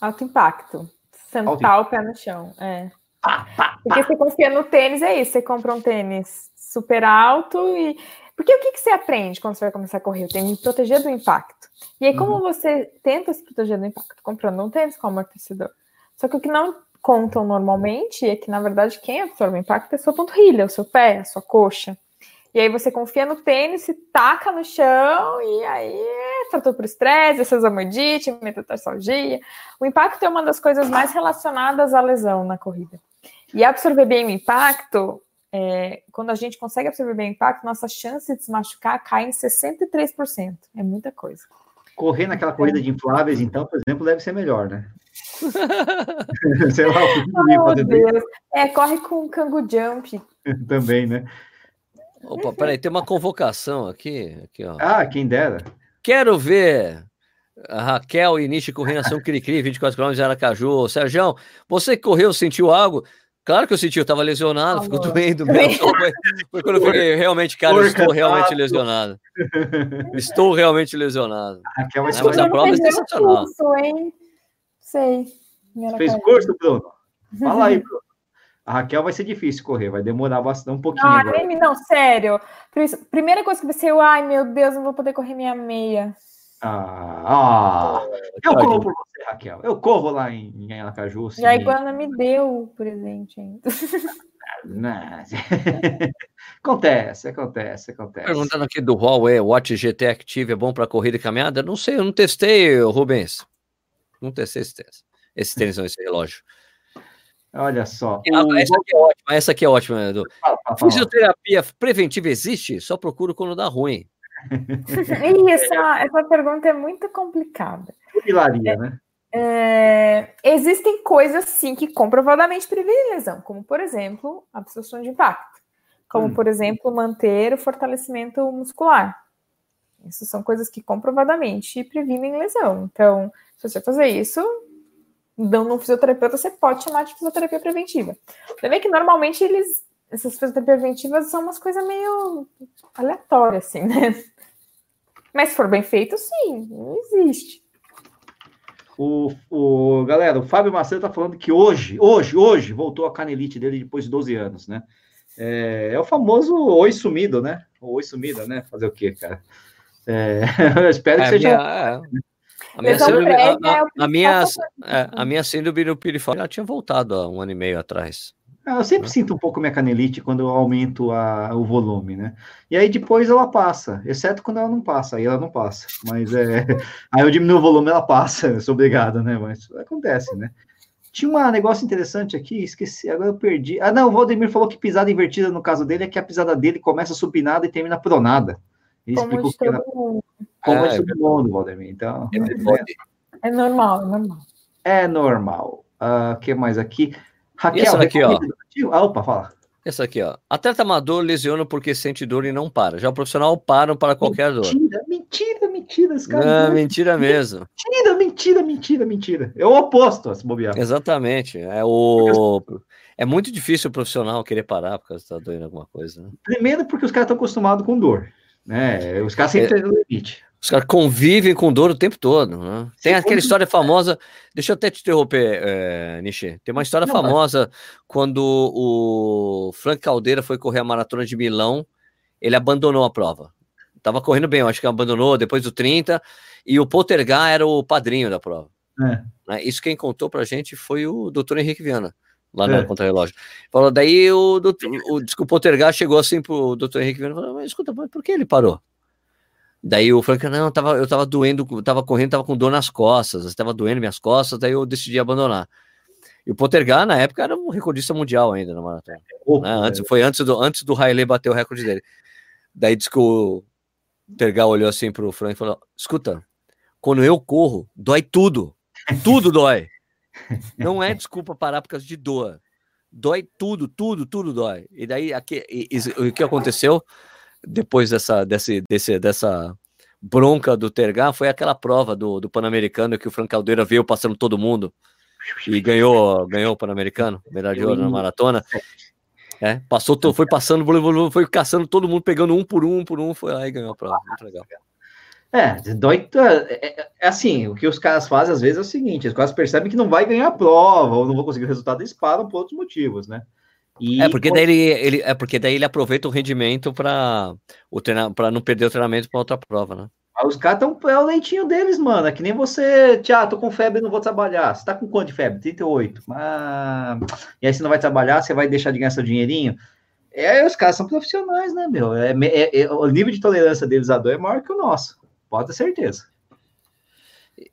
alto impacto. Sentar o pé no chão. É. Pá, pá, Porque você confia no tênis, é isso. Você compra um tênis super alto e. Porque o que, que você aprende quando você vai começar a correr? Eu tenho que me proteger do impacto. E aí, como Uhum. você tenta se proteger do impacto? Comprando um tênis com amortecedor. Só que o que não contam normalmente é que, na verdade, quem absorve o impacto é a sua panturrilha, o seu pé, a sua coxa. E aí você confia no tênis, se taca no chão e aí tratou por estresse, essesamidite, metatarsalgia. O impacto é uma das coisas mais relacionadas à lesão na corrida. E absorver bem o impacto é, quando a gente consegue absorver bem o impacto, nossa chance de se machucar cai em 63%. É muita coisa. Correr naquela corrida de infláveis, então, por exemplo, deve ser melhor, né? Sei lá, oh, Deus. É, corre com cango jump. Também, né? Opa, peraí, tem uma convocação aqui. aqui ó. Ah, quem dera. Quero ver a Raquel e Nishi correndo ação Cri-Cri, 24 km de Aracaju. Sérgio, você que correu, sentiu algo? Claro que eu senti, eu estava lesionado, ficou doendo mesmo. Foi, foi, quando eu fiquei realmente, cara, eu estou realmente lesionado. Estou realmente lesionado. Raquel, mas, mas a prova é sensacional. Curso, hein? Sei. Fez curso, Bruno? Fala aí, Bruno. A Raquel vai ser difícil correr, vai demorar bastante um pouquinho. Ah, agora. não, sério. Primeira coisa que eu pensei, ai meu Deus, não vou poder correr minha meia. Ah, ah, eu corro por você, Raquel. Eu corro lá em, em Aracaju. Já a Iguana me deu o presente ainda. acontece, acontece, acontece. Perguntando aqui do Huawei Watch GT Active é bom para corrida e caminhada? Não sei, eu não testei, Rubens. Não testei esse tênis. Esse tênis, não, esse relógio. Olha só. O... Essa aqui é ótima, essa aqui é ótima, Edu. Fala, fala, fala. Fisioterapia preventiva existe? Só procuro quando dá ruim. essa, essa pergunta é muito complicada. Pilaria, é, né? É, existem coisas sim que comprovadamente previnem lesão, como por exemplo, absorção de impacto, como hum. por exemplo, manter o fortalecimento muscular. Isso são coisas que comprovadamente previnem lesão. Então, se você fazer isso, dando um fisioterapeuta, você pode chamar de fisioterapia preventiva. Vê que normalmente eles essas fisioterapias preventivas são umas coisas meio aleatórias, assim, né? Mas se for bem feito, sim, não existe. O, o, galera, o Fábio Macedo tá falando que hoje, hoje, hoje, voltou a canelite dele depois de 12 anos, né? É, é o famoso oi sumido, né? Oi sumida, né? Fazer o quê, cara? É, eu espero que é, seja. Minha, é. A minha, síndrome, a, a, a, minha, é, a minha síndrome no pirifório já tinha voltado há um ano e meio atrás. Eu sempre sinto um pouco minha canelite quando eu aumento a, o volume, né? E aí depois ela passa, exceto quando ela não passa, aí ela não passa. Mas é. Aí eu diminuo o volume, ela passa, eu sou obrigado, né? Mas acontece, né? Tinha um negócio interessante aqui, esqueci, agora eu perdi. Ah, não, o Valdemir falou que pisada invertida no caso dele é que a pisada dele começa supinada e termina pronada. Ele Como explicou que era... Como é, é todo mundo, Valdemir. Então. É, é normal, é normal. É normal. O uh, ah, que mais aqui? Raquel, essa aqui, ó. Ah, opa, fala. Essa aqui, ó. Atleta amador lesiona porque sente dor e não para. Já o profissional para para qualquer mentira, dor. Mentira, mentira, mentira. Esse cara não, mentira mesmo. Mentira, mentira, mentira, mentira. É o oposto, se bobear. Exatamente. É o. É muito difícil o profissional querer parar porque está doendo alguma coisa. Né? Primeiro, porque os caras estão acostumados com dor. Né? Os caras sempre é... no limite. Os caras convivem com dor o tempo todo. Né? Tem aquela história famosa. Deixa eu até te interromper, é, Nishi. Tem uma história Não, famosa mas... quando o Frank Caldeira foi correr a maratona de Milão, ele abandonou a prova. Tava correndo bem, eu acho que abandonou depois do 30, e o Poltergar era o padrinho da prova. É. Né? Isso quem contou pra gente foi o doutor Henrique Viana, lá é. na Contra-Relógio. Falou, daí o, doutor, o, o Poltergar chegou assim pro doutor Henrique Viana e falou, mas escuta, por que ele parou? Daí o Frank, não, eu tava, eu tava doendo, tava correndo, tava com dor nas costas, estava doendo minhas costas, daí eu decidi abandonar. E o Pottergar, na época, era um recordista mundial ainda na maratona. né? Antes, foi antes do, antes do Haile bater o recorde dele. Daí disse que o Pottergar olhou assim pro Frank e falou: escuta, quando eu corro, dói tudo. Tudo dói. Não é desculpa parar por causa de dor. Dói tudo, tudo, tudo dói. E daí, aqui, e, e, o que aconteceu? Depois dessa, desse, desse, dessa bronca do Tergar foi aquela prova do, do Pan-Americano que o Frank Caldeira veio passando todo mundo e ganhou, ganhou o Pan-Americano, medalha de ouro na maratona. É, passou, foi passando, foi caçando todo mundo, pegando um por um, um por um, foi lá e ganhou a prova. Muito legal. É, dói. É, é, é, assim, o que os caras fazem às vezes é o seguinte: os caras percebem que não vai ganhar a prova, ou não vão conseguir o resultado, eles param por outros motivos, né? E é porque daí ele, ele, é porque daí ele aproveita o rendimento para o para não perder o treinamento para outra prova, né? Ah, os caras estão é o leitinho deles, mano. É que nem você, Tiago, tô com febre, não vou trabalhar. Você tá com quanto de febre? 38. Ah, e aí você não vai trabalhar, você vai deixar de ganhar seu dinheirinho. É, os caras são profissionais, né, meu? É, é, é, o nível de tolerância deles a dor é maior que o nosso. Pode ter certeza.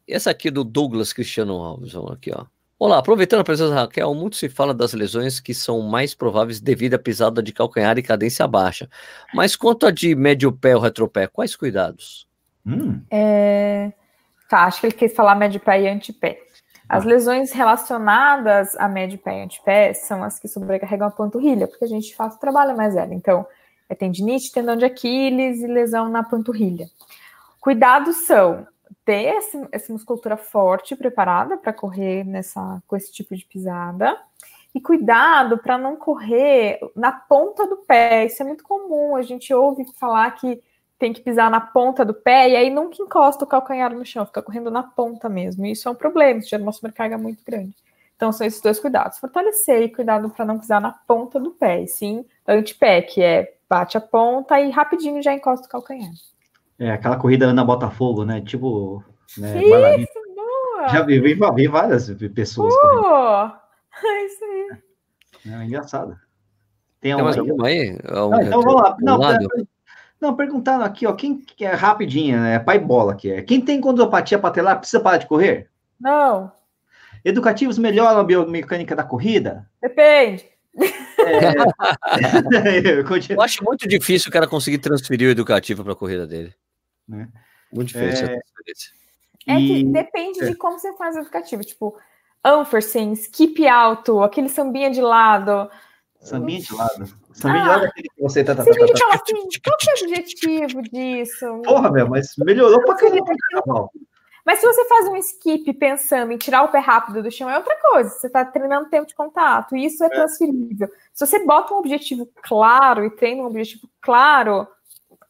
Essa aqui do Douglas Cristiano Alves, aqui, ó. Olá, aproveitando a presença da Raquel, muito se fala das lesões que são mais prováveis devido à pisada de calcanhar e cadência baixa. Mas quanto a de médio pé ou retropé, quais cuidados? Hum. É... Tá, acho que ele quis falar médio pé e antepé. As ah. lesões relacionadas a médio pé e antepé são as que sobrecarregam a panturrilha, porque a gente de fato trabalha mais ela. Então, é tendinite, tendão de Aquiles e lesão na panturrilha. Cuidados são ter esse, essa musculatura forte preparada para correr nessa com esse tipo de pisada. E cuidado para não correr na ponta do pé. Isso é muito comum. A gente ouve falar que tem que pisar na ponta do pé e aí nunca encosta o calcanhar no chão, fica correndo na ponta mesmo. E isso é um problema, isso gera uma sobrecarga muito grande. Então são esses dois cuidados: fortalecer e cuidado para não pisar na ponta do pé, sim antepé, que é bate a ponta e rapidinho já encosta o calcanhar. É aquela corrida Ana Botafogo, né? Tipo né? Isso, boa! Já vi, vi, vi várias pessoas. Uh, é isso aí. É, engraçado. Tem, Tem mais alguma aí? Não, então vamos lá. Não, não, perguntando aqui, ó, quem que é rapidinha, né? Pai bola que é. Quem tem condropatia patelar precisa parar de correr? Não. Educativos melhoram a biomecânica da corrida? Depende. É... eu acho muito difícil o cara conseguir transferir o educativo para a corrida dele. Né? Muito difícil. É... É que e... depende é. de como você faz o educativo. Tipo, Anfersen, skip alto, aquele sambinha de lado. Sambinha de lado? Sambinha ah, de lado é aquele que você tá... tá, tá, tá, tá. assim, qual que é o objetivo disso? Porra, meu, mas melhorou pra caramba. Mas se você faz um skip pensando em tirar o pé rápido do chão, é outra coisa. Você está treinando tempo de contato, e isso é, é transferível. Se você bota um objetivo claro e treina um objetivo claro,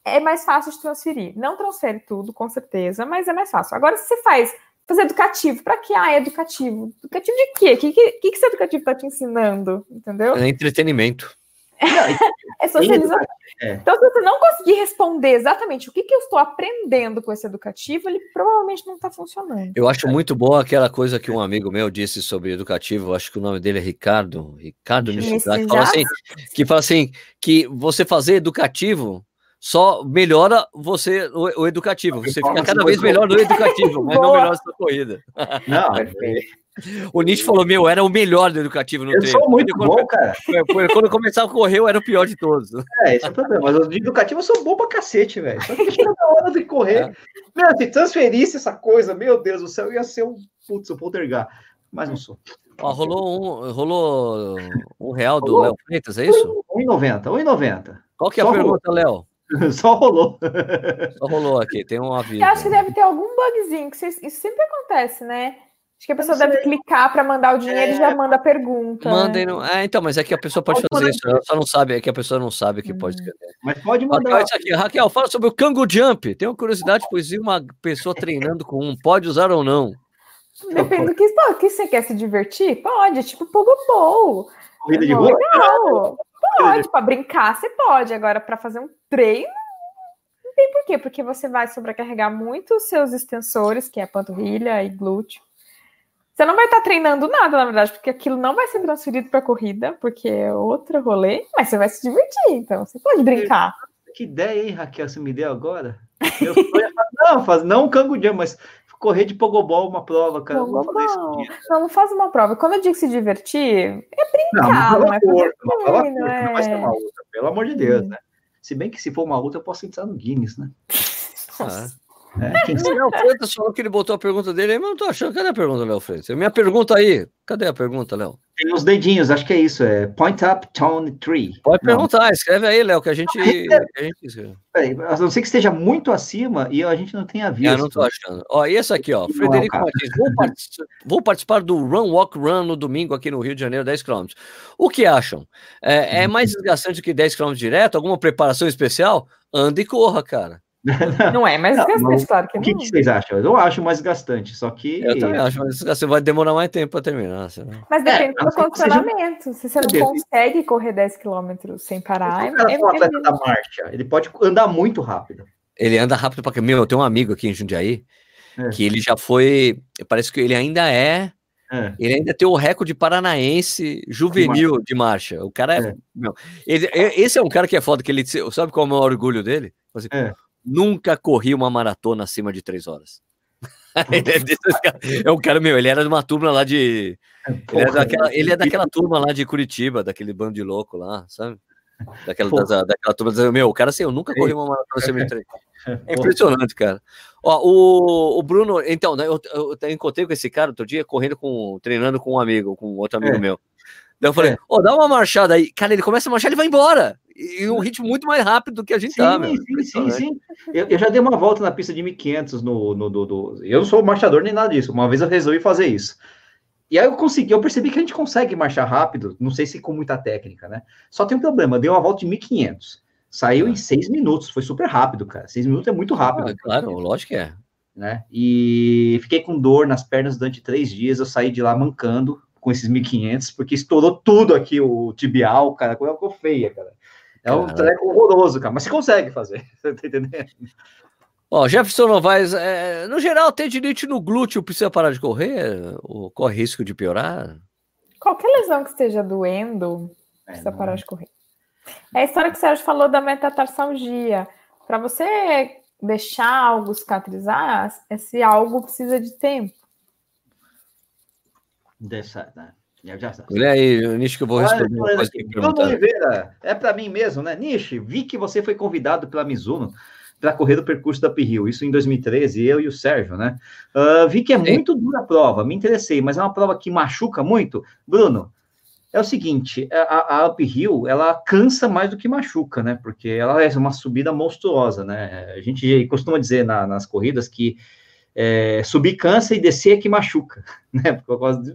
é mais fácil de transferir. Não transfere tudo, com certeza, mas é mais fácil. Agora, se você faz fazer educativo, para que ah, é educativo? Educativo de quê? O que, que, que esse educativo está te ensinando? Entendeu? É entretenimento. é socialização. É. Então, se você não conseguir responder exatamente o que, que eu estou aprendendo com esse educativo, ele provavelmente não está funcionando. Eu acho muito boa aquela coisa que um amigo meu disse sobre educativo, acho que o nome dele é Ricardo, Ricardo Nishizaki, fala assim, que fala assim, que você fazer educativo só melhora você o, o educativo. Você fica cada vez melhor no educativo, mas não melhora a sua corrida. Não, o Nietzsche falou: Meu, era o melhor do educativo no eu treino. Eu sou muito quando, bom, cara. Quando eu começava a correr, eu era o pior de todos. É, esse é o problema. Mas no educativo eu sou bom pra cacete, velho. Só que na hora de correr. É. Meu, se transferisse essa coisa, meu Deus do céu, ia ser um putz, um poltergar. Mas não sou. Ó, rolou um, rolou um real do Léo Freitas, é isso? 1,90, 1,90. Qual que é a Só pergunta, Léo? Só rolou. Só rolou aqui, tem um aviso. Eu acho que deve ter algum bugzinho, que isso sempre acontece, né? Acho que a pessoa deve clicar para mandar o dinheiro é... e já é. manda a pergunta. Mandem. Né? No... Ah, então, mas é que a pessoa pode fazer isso. Ela só não sabe, é que a pessoa não sabe que pode. Hum. Mas pode mandar. Raquel, aqui. Raquel, fala sobre o Kango Jump. Tenho curiosidade, pois vi uma pessoa treinando com um. Pode usar ou não? Depende do que, que você quer se divertir. Pode, tipo Pogobol. Corrida de rua? Legal. Pode, para brincar você pode. Agora, para fazer um treino, não tem porquê, porque você vai sobrecarregar muito os seus extensores, que é panturrilha e glúteo. Você não vai estar tá treinando nada, na verdade, porque aquilo não vai ser transferido para corrida, porque é outro rolê, mas você vai se divertir, então você pode brincar. Que ideia, hein, Raquel, você me deu agora? Eu não, faz, não um cango jump, mas correr de pogobol uma prova, cara. Não, não, não faz uma prova. Quando eu digo se divertir, é brincar, não, não, é fazer treino, não vai ser uma luta, pelo amor de Deus, hum. né? Se bem que se for uma luta, eu posso entrar no Guinness, né? Nossa. É, quem sabe? Léo Freitas falou que ele botou a pergunta dele aí, mas não tô achando. Cadê a pergunta, Léo Freitas? Minha pergunta aí. Cadê a pergunta, Léo? Tem os dedinhos, acho que é isso. É Point Up Tone Tree. Pode não. perguntar, escreve aí, Léo, que a gente. A gente Peraí, a não ser que esteja muito acima e a gente não tenha visto. Eu não tô achando. Ó, e esse aqui, ó. Frederico não, Martins. Vou, participar, vou, participar do Run Walk Run no domingo aqui no Rio de Janeiro, 10 km. O que acham? É, é mais desgastante que 10 km direto? Alguma preparação especial? Anda e corra, cara. Não é mais desgastante, claro que não. O que, que, vocês acham? Eu acho mais desgastante, só que. Eu também acho mais desgastante, vai demorar mais tempo para terminar. Mas é, depende é, do condicionamento. Seja... Se você não consegue correr 10 km sem parar. É, é, atleta da marcha, ele pode andar muito rápido. Ele anda rápido para Meu, eu tenho um amigo aqui em Jundiaí é. que ele já foi. Parece que ele ainda é. É. Ele ainda tem o recorde paranaense juvenil de marcha. O cara é. é. Meu, ele, esse é um cara que é foda, que ele sabe qual é o orgulho dele? Assim, é. Nunca corri uma maratona acima de três horas. é, um cara, meu, ele era de uma turma lá de. Ele é, daquela, ele é daquela turma lá de Curitiba, daquele bando de louco lá, sabe? Daquela, das, daquela turma, meu, o cara assim, eu nunca corri uma maratona semi É impressionante, cara. Ó, o, o Bruno, então, né, eu, eu, eu, encontrei com esse cara outro dia correndo com, treinando com um amigo, com outro amigo é. meu. Daí eu falei, é. ó, é. oh, dá uma marchada aí. Cara, ele começa a marchar, ele vai embora. E um ritmo muito mais rápido do que a gente sim, tá, meu. Sim, sim, sim. Eu, eu, já dei uma volta na pista de 1500 no, no, no, no, Eu não sou marchador nem nada disso. Uma vez eu resolvi fazer isso. E aí eu consegui, eu percebi que a gente consegue marchar rápido, não sei se com muita técnica, né? Só tem um problema, dei uma volta de 1500. Saiu em seis minutos, foi super rápido, cara. Seis minutos é muito rápido. Ah, claro, lógico que é. Né? E fiquei com dor nas pernas durante três dias. Eu saí de lá mancando com esses 1500, porque estourou tudo aqui, o tibial, cara, coisa ficou feia, cara. É um treco horroroso, cara, mas você consegue fazer, você tá entendendo? Ó, Jefferson Novaes, é, no geral, tendinite no glúteo precisa parar de correr? Ou corre risco de piorar? Qualquer lesão que esteja doendo, precisa é, parar de correr. É a história que o Sérgio falou da metatarsalgia. Para você deixar algo cicatrizar, esse algo precisa de tempo. Dessa, né? Já Olha aí, Nish, que eu vou responder. Olha, Bruno Oliveira, é para mim mesmo, né? Nish, vi que você foi convidado pela Mizuno para correr o percurso da Uphill, isso em 2013, eu e o Sérgio, né? Uh, vi que é Sim. muito dura a prova, me interessei, mas é uma prova que machuca muito. Bruno, é o seguinte, a, a uphill, ela cansa mais do que machuca, né? Porque ela é uma subida monstruosa, né? A gente costuma dizer na, nas corridas que é, subir cansa e descer é que machuca, né?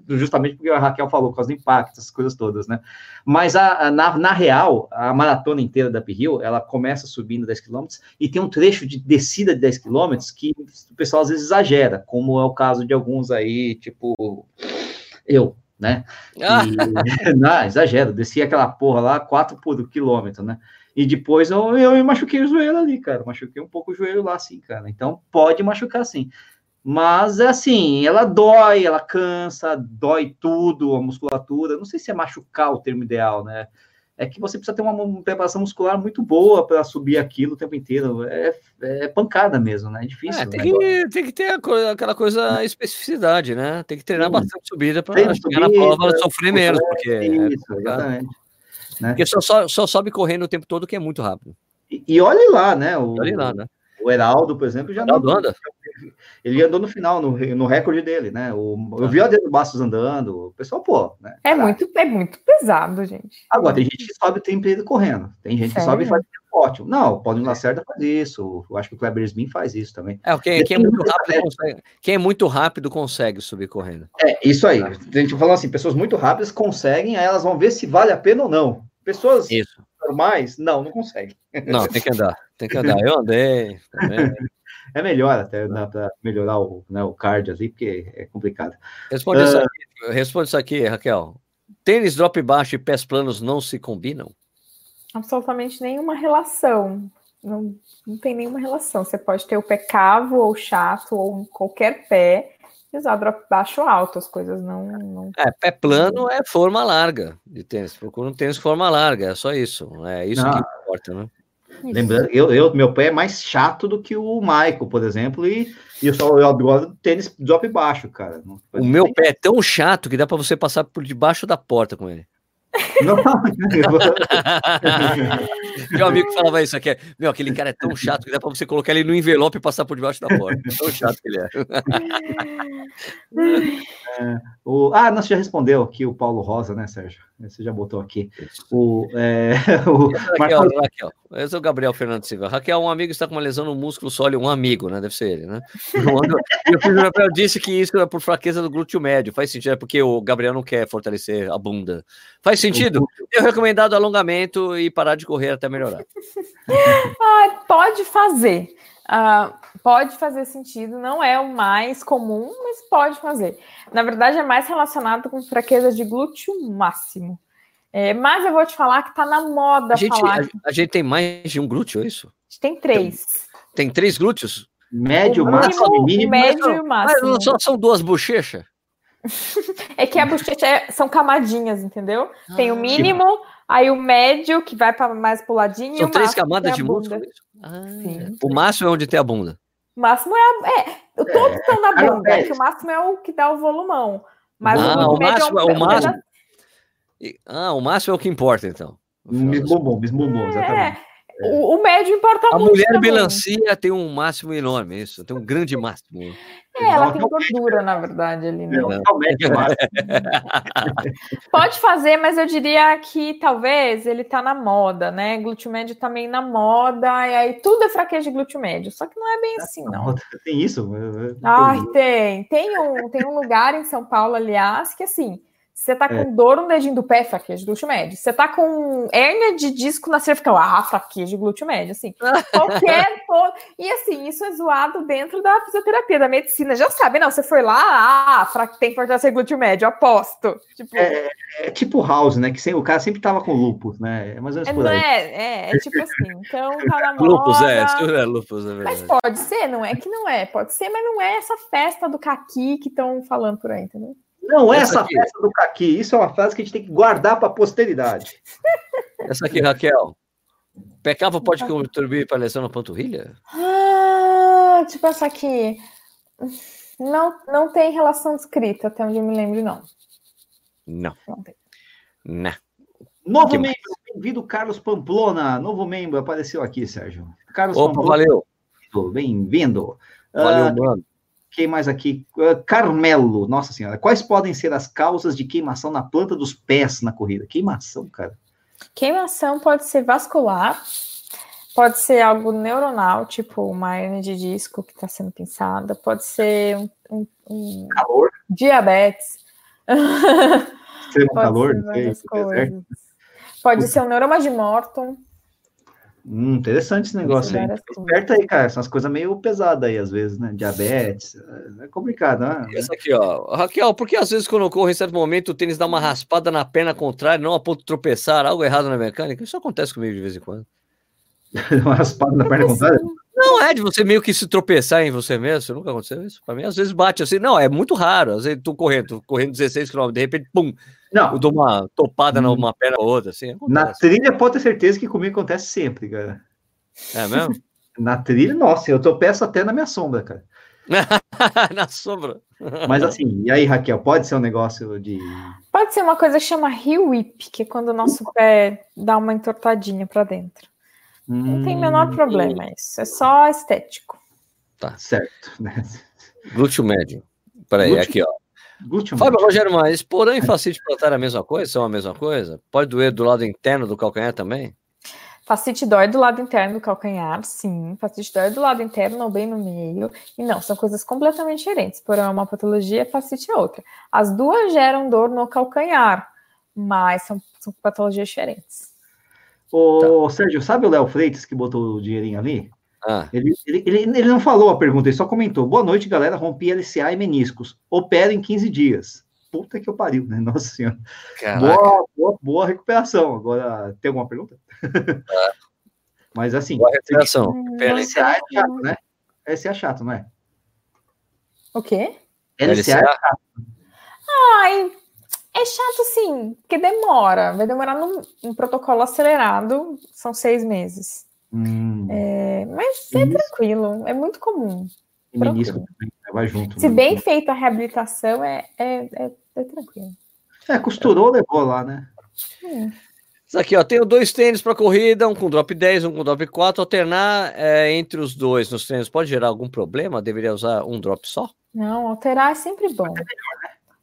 Justamente porque a Raquel falou, por causa do impacto, essas coisas todas, né? Mas a, a, na, na real, a maratona inteira da uphill, ela começa subindo 10 km e tem um trecho de descida de 10 km que o pessoal às vezes exagera, como é o caso de alguns aí, tipo eu, né? Ah. E, não, exagero, desci aquela porra lá, 4 por quilômetro, né? E depois eu, eu me machuquei o joelho ali, cara. Machuquei um pouco o joelho lá, assim, cara. Então pode machucar sim. Mas é assim, ela dói, ela cansa, dói tudo, a musculatura. Não sei se é machucar o termo ideal, né? é que você precisa ter uma preparação muscular muito boa para subir aquilo o tempo inteiro. É, é pancada mesmo, né? É difícil. É, tem, que, tem que ter aquela coisa, especificidade, né? Tem que treinar Sim. bastante subida para chegar subida, na prova sofrer menos. Porque é isso, é exatamente. Né? Porque só, só, só, sobe correndo o tempo todo que é muito rápido. E, e olhe lá, né? O, olhe lá, né? O Heraldo, por exemplo, já Heraldo anda. Ele andou no final, no, no recorde dele, né? O, eu vi o Adriano Bastos andando, o pessoal, pô, né? É muito, é muito pesado, gente. Agora, tem gente que sobe tem tempo correndo, tem gente Sério? que sobe e faz ótimo. Não, o Paulinho Lacerda faz isso, eu acho que o Kleber Smin faz isso também. É, quem, quem é muito rápido consegue, quem é muito rápido consegue subir correndo. É, isso aí. A gente falou assim, pessoas muito rápidas conseguem, aí elas vão ver se vale a pena ou não. Pessoas isso. normais, não, não conseguem. Não, tem que andar, tem que andar. Eu andei também. É melhor até, para melhorar o, né, o card ali, porque é complicado. Responde, uh, isso aqui, responde isso aqui, Raquel. Tênis drop baixo e pés planos não se combinam? Absolutamente nenhuma relação. Não, não tem nenhuma relação. Você pode ter o pé cavo ou chato ou qualquer pé e usar drop baixo ou alto. As coisas não, não. É, pé plano é forma larga de tênis. Procura um tênis forma larga, é só isso. É isso não. que importa, né? Lembrando, eu, eu, meu pé é mais chato do que o Michael, por exemplo, e, e eu só eu agora tênis drop baixo, cara. O meu pé é tão chato que dá para você passar por debaixo da porta com ele. Não, meu amigo falava isso aqui. Meu, aquele cara é tão chato que dá pra você colocar ele no envelope e passar por debaixo da porta. Tão chato que ele é. é o, ah, não, você já respondeu aqui o Paulo Rosa, né, Sérgio? Você já botou aqui. O, é, o Raquel, Marcos... Raquel, esse é o Gabriel Fernando Silva. Raquel, um amigo está com uma lesão no músculo sólido, um amigo, né? Deve ser ele, né? E o disse que isso é por fraqueza do glúteo médio. Faz sentido, é porque o Gabriel não quer fortalecer a bunda. Faz sentido? Eu recomendado alongamento e parar de correr até melhorar. ah, pode fazer. Uh, pode fazer sentido, não é o mais comum, mas pode fazer. Na verdade, é mais relacionado com fraqueza de glúteo máximo. É, mas eu vou te falar que tá na moda a gente, falar. A, a, gente tem mais de um glúteo, é isso? Tem três. Tem, tem três glúteos? Médio, o máximo, mínimo. Médio e máximo. Mas só são duas bochechas? é que a bochecha é, são camadinhas, entendeu? Ah, tem o mínimo, aí o médio, que vai para mais pro ladinho. São três camadas de músculo? Ah, o máximo é onde tem a bunda. O máximo é. A, é todos estão na bunda, que o máximo é o que dá o volumão. Mas ah, o, o máximo é o máximo. Ah, o máximo é o que importa, então. Miss Bombom, Miss Bombom, é, exatamente. O, o, médio importa a muito. A mulher também. melancia tem um máximo enorme, isso, tem um grande máximo. É, ela tem gordura, na verdade, ali. Né? Pode fazer, mas eu diria que talvez ele tá na moda, né? Glúteo médio também na moda, e aí tudo é fraqueza de glúteo médio. Só que não é bem assim, não. Tem isso? Ai, tem. Tem um, tem um lugar em São Paulo, aliás, que assim você tá com é. dor no dedinho do pé, fraqueza de glúteo médio. Você tá com hérnia de disco na cervical, ah, fraqueza de glúteo médio, assim. Qualquer... e assim, isso é zoado dentro da fisioterapia, da medicina. Já sabe, não, você foi lá, ah, tem fortalecer glúteo médio, aposto. Tipo... É, é, tipo House, né, que o cara sempre tava com lupus, né? É ou menos por aí. É, é, é tipo assim, então tá na moda... Lupus, é, é lupus, é verdade. Mas pode ser, não é que não é, pode ser, mas não é essa festa do caqui que estão falando por aí, entendeu? Não é essa, essa festa do caqui. Isso é uma frase que a gente tem que guardar para a posteridade. Essa aqui, Raquel. Pecava pode contribuir para a lesão na panturrilha? Ah, tipo essa aqui. Não, não tem relação escrita, até onde eu me lembro, não. Não. Não tem. Não. Novo que membro, bem-vindo, Carlos Pamplona. Novo membro apareceu aqui, Sérgio. Carlos Opa, Pamplona. valeu. Bem-vindo. Valeu, uh, mano. Quem mais aqui? Uh, Carmelo, nossa senhora. Quais podem ser as causas de queimação na planta dos pés na corrida? Queimação, cara. Queimação pode ser vascular, pode ser algo neuronal, tipo uma hernia de disco que está sendo pensada, pode ser um, um, um calor, diabetes. Extremo calor, sei, pode ser um neuroma de Morton. Hum, interessante esse negócio aí. Esperta aí, cara. São as coisas meio pesadas aí, às vezes, né? Diabetes. É complicado, né? Essa aqui, ó. Raquel, porque às vezes quando ocorre em certo momento o tênis dá uma raspada na perna contrária, não a ponto de tropeçar, algo errado na mecânica? Isso acontece comigo de vez em quando. uma raspada na perna contrária? Não, é de você meio que se tropeçar em você mesmo. Você nunca aconteceu isso? Pra mim, às vezes bate assim. Não, é muito raro. Às vezes tô correndo, tô correndo 16 km, de repente, pum, não. Eu dou uma topada hum. numa perna ou outra, assim. Acontece. Na trilha, pode ter certeza que comigo acontece sempre, cara. É mesmo? na trilha, nossa, eu tropeço até na minha sombra, cara. na sombra. Mas assim, e aí, Raquel, pode ser um negócio de. Pode ser uma coisa que chama heel whip, que é quando o nosso pé dá uma entortadinha para dentro. Hum... Não tem o menor hum. problema isso. É só estético. Tá certo. Glúteo médio. Peraí, Glúteo... aqui, ó. Fábio Rogério, mas porão e facite plantar a mesma coisa? São a mesma coisa? Pode doer do lado interno do calcanhar também? Facite dói do lado interno do calcanhar, sim. Facite dói do lado interno ou bem no meio. E não, são coisas completamente diferentes. Porão é uma patologia, facite é outra. As duas geram dor no calcanhar, mas são, são patologias diferentes. Ô, tá. Sérgio, sabe o Léo Freitas que botou o dinheirinho ali? Ah. Ele, ele, ele, ele, não falou a pergunta, ele só comentou. Boa noite, galera. Rompi LCA e meniscos. Opera em 15 dias. Puta que eu pariu, né? Nossa senhora. Boa, boa, boa, recuperação. Agora, tem alguma pergunta? Ah. Mas assim. Boa recuperação. LCA é chato, né? LCA é chato, não é? O quê? LCA, LCA? é chato. Ai, é chato sim, porque demora. Vai demorar num, num protocolo acelerado, são seis meses. Hum. É, mas é tranquilo, é muito comum. E menisco também, né? vai junto. Se né? bem feita a reabilitação, é, é, é, é tranquilo. É, costurou, levou lá, né? Isso aqui, ó, tenho dois tênis para corrida, um com drop 10, um com drop 4. Alternar é, entre os dois nos treinos pode gerar algum problema? Deveria usar um drop só? Não, alterar é sempre bom.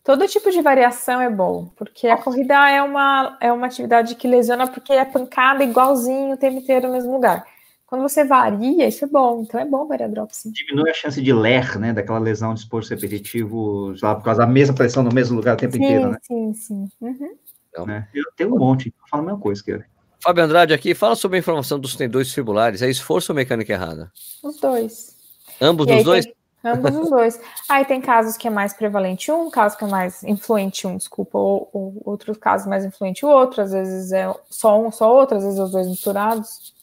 Todo tipo de variação é bom, porque a corrida é uma, é uma atividade que lesiona porque é pancada igualzinho o tempo inteiro no mesmo lugar. Quando você varia, isso é bom. Então é bom variar drop, sim. Diminui a chance de ler, né? Daquela lesão de esforço repetitivo, lá, por causa da mesma pressão no mesmo lugar o tempo sim, inteiro, né? Sim, sim. Uhum. Então, né? Eu tenho um monte, eu falo a mesma coisa, que Fábio Andrade aqui, fala sobre a informação dos tendões fibulares. É esforço ou mecânica errada? Os dois. Ambos os dois? Tem... Ambos os dois. Aí tem casos que é mais prevalente um, casos que é mais influente um, desculpa, ou, ou outros casos mais influente o outro, às vezes é só um, só outro, às vezes os dois misturados.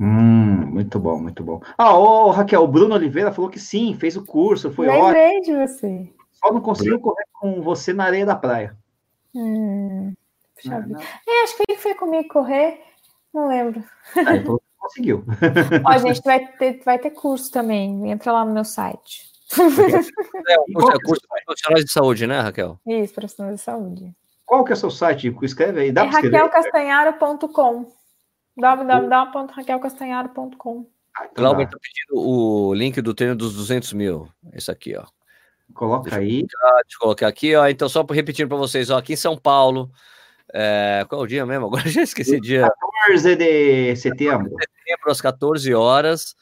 Hum, muito bom, muito bom. Ah, ô, Raquel, o Bruno Oliveira falou que sim, fez o curso, foi Lembrei ótimo. de você. Só não conseguiu correr com você na areia da praia. Hum, puxa é, É, acho que ele foi comigo correr, não lembro. Ah, então conseguiu. Ó, gente, vai ter, vai ter curso também. Entra lá no meu site. É, curso, é curso de profissionais de saúde, né, Raquel? Isso, profissionais de saúde. Qual que é o seu site? Escreve aí. Dá É raquelcastanharo.com www.raquelcastanharo.com Ah, então Glauber dá. tá pedindo o link do treino dos 200 mil. Esse aqui, ó. Coloca aí. Deixa eu colocar aqui, ó. Então, só repetindo para vocês, ó, aqui em São Paulo. é, qual é o dia mesmo? Agora já esqueci o dia. 14 de setembro. Setembro, às 14 horas.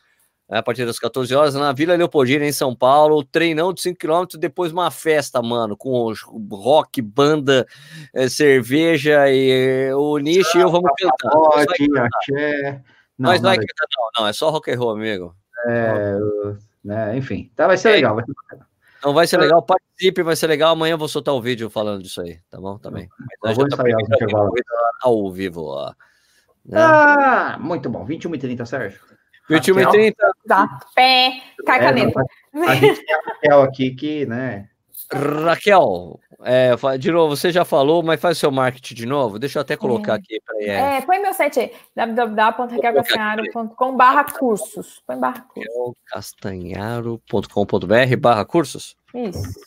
né, A partir das 14 horas, na Vila Leopoldina, em São Paulo, treinão de 5 km, depois uma festa, mano, com rock, banda, eh, cerveja e o Nishi e eu vamos cantar. Pode, axé. Não, Nós não nada cantar, não, não, é só rock and roll, amigo. É, né, enfim, tá, vai ser É. legal. Vai ser bacana. Não vai ser legal, participe, vai ser legal. Amanhã eu vou soltar o vídeo falando disso aí, tá bom? Também. Eu vou ensaiar os intervalos. ao vivo, ó. Né? Ah, muito bom. 21 e 30, Sérgio. 21 e Raquel? 30, Tá. Pé, cai É, caneta. A gente tem a Raquel aqui que, né? Raquel, é, de novo, você já falou, mas faz o seu marketing de novo. Deixa eu até colocar É. aqui. Peraí, é. É, põe meu site aí, www.raquelcastanharo.com barra cursos. Põe barra cursos. castanharo.com.br barra cursos. Isso.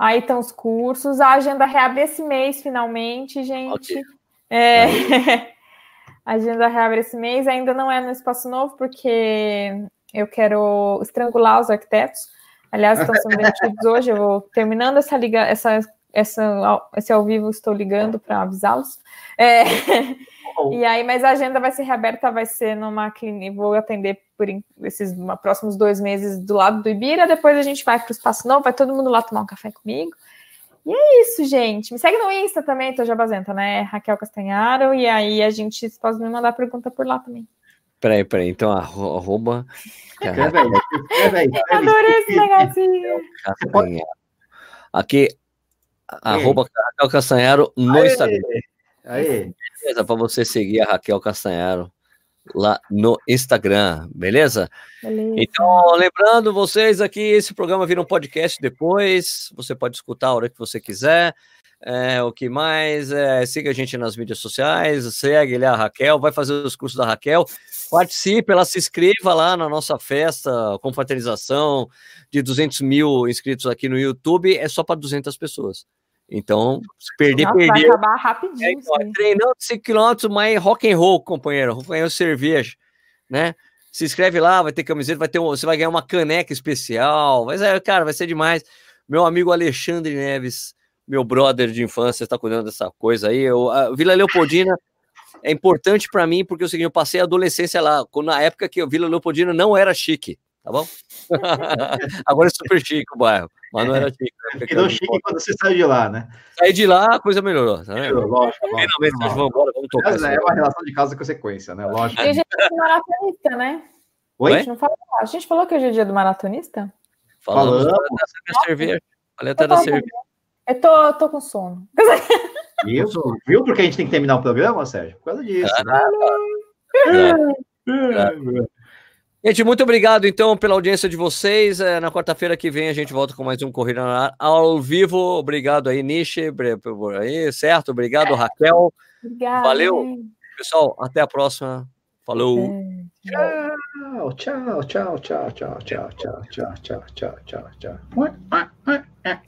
Aí estão os cursos. A agenda reabre esse mês, finalmente, gente. Ok. É, a agenda reabre esse mês. Ainda não é no Espaço Novo, porque eu quero estrangular os arquitetos. Aliás, estão sendo demitidos hoje. Eu vou terminando essa liga, essa, essa, esse ao vivo, estou ligando para avisá-los. É, e aí, mas a agenda vai ser reaberta, vai ser numa clínica. Vou atender por esses próximos dois meses do lado do Ibira. Depois a gente vai para o Espaço Novo, vai todo mundo lá tomar um café comigo. E é isso, gente. Me segue no Insta também, tô jabazenta, né? Raquel Castanharo. E aí a gente pode me mandar pergunta por lá também. Peraí, peraí. Então, arro- arroba Adorei esse negocinho. Castanharo. Aqui, arroba Raquel Castanharo no Instagram. Aí. Beleza? Para você seguir a Raquel Castanharo lá no Instagram, beleza? Beleza. Então, lembrando vocês aqui, esse programa vira um podcast depois. Você pode escutar a hora que você quiser. É, o que mais? É, siga a gente nas mídias sociais, segue a Raquel, vai fazer os cursos da Raquel, participe, ela se inscreva lá na nossa festa, confraternização de 200 mil inscritos aqui no YouTube, é só para 200 pessoas. Então, se perder, Nossa, vai acabar É, rapidinho. então, aí. treinando 5 km, mas rock and roll, companheiro, rock and roll cerveja, né? Se inscreve lá, vai ter camiseta, vai ter um, você vai ganhar uma caneca especial, mas é, cara, vai ser demais. Meu amigo Alexandre Neves, meu brother de infância, está cuidando dessa coisa aí. Eu, a Vila Leopoldina é importante para mim porque é o seguinte, eu passei a adolescência lá, quando- na época que a Vila Leopoldina não era chique, tá bom? Agora é super chique o bairro, mas não era chique. na época que Ficou chique quando você saiu de lá, né? Saí de lá, a coisa melhorou, tá vendo? Lógico, lógico. Finalmente, nós vamos embora, vamos tocar. Mas É uma relação de causa e consequência, né? Lógico. Hoje é dia do maratonista, né? Oi? A gente, não falou, a gente falou que hoje é dia do maratonista? Falamos Falamos. até da cerveja. Falei até da Eu tô- cerveja. Eu tô, tô com sono. Viu? Viu porque a gente tem que terminar o programa, Sérgio? Por causa disso. né? Gente, muito obrigado então pela audiência de vocês. É, na quarta-feira que vem a gente volta com mais um Corrida na ao vivo. Obrigado aí, Nishi. por aí, certo? Obrigado, Raquel. Obrigada. Valeu. Pessoal, até a próxima. Falou. É. Tchau, tchau, tchau, tchau, tchau, tchau, tchau, tchau, tchau, tchau, tchau, tchau.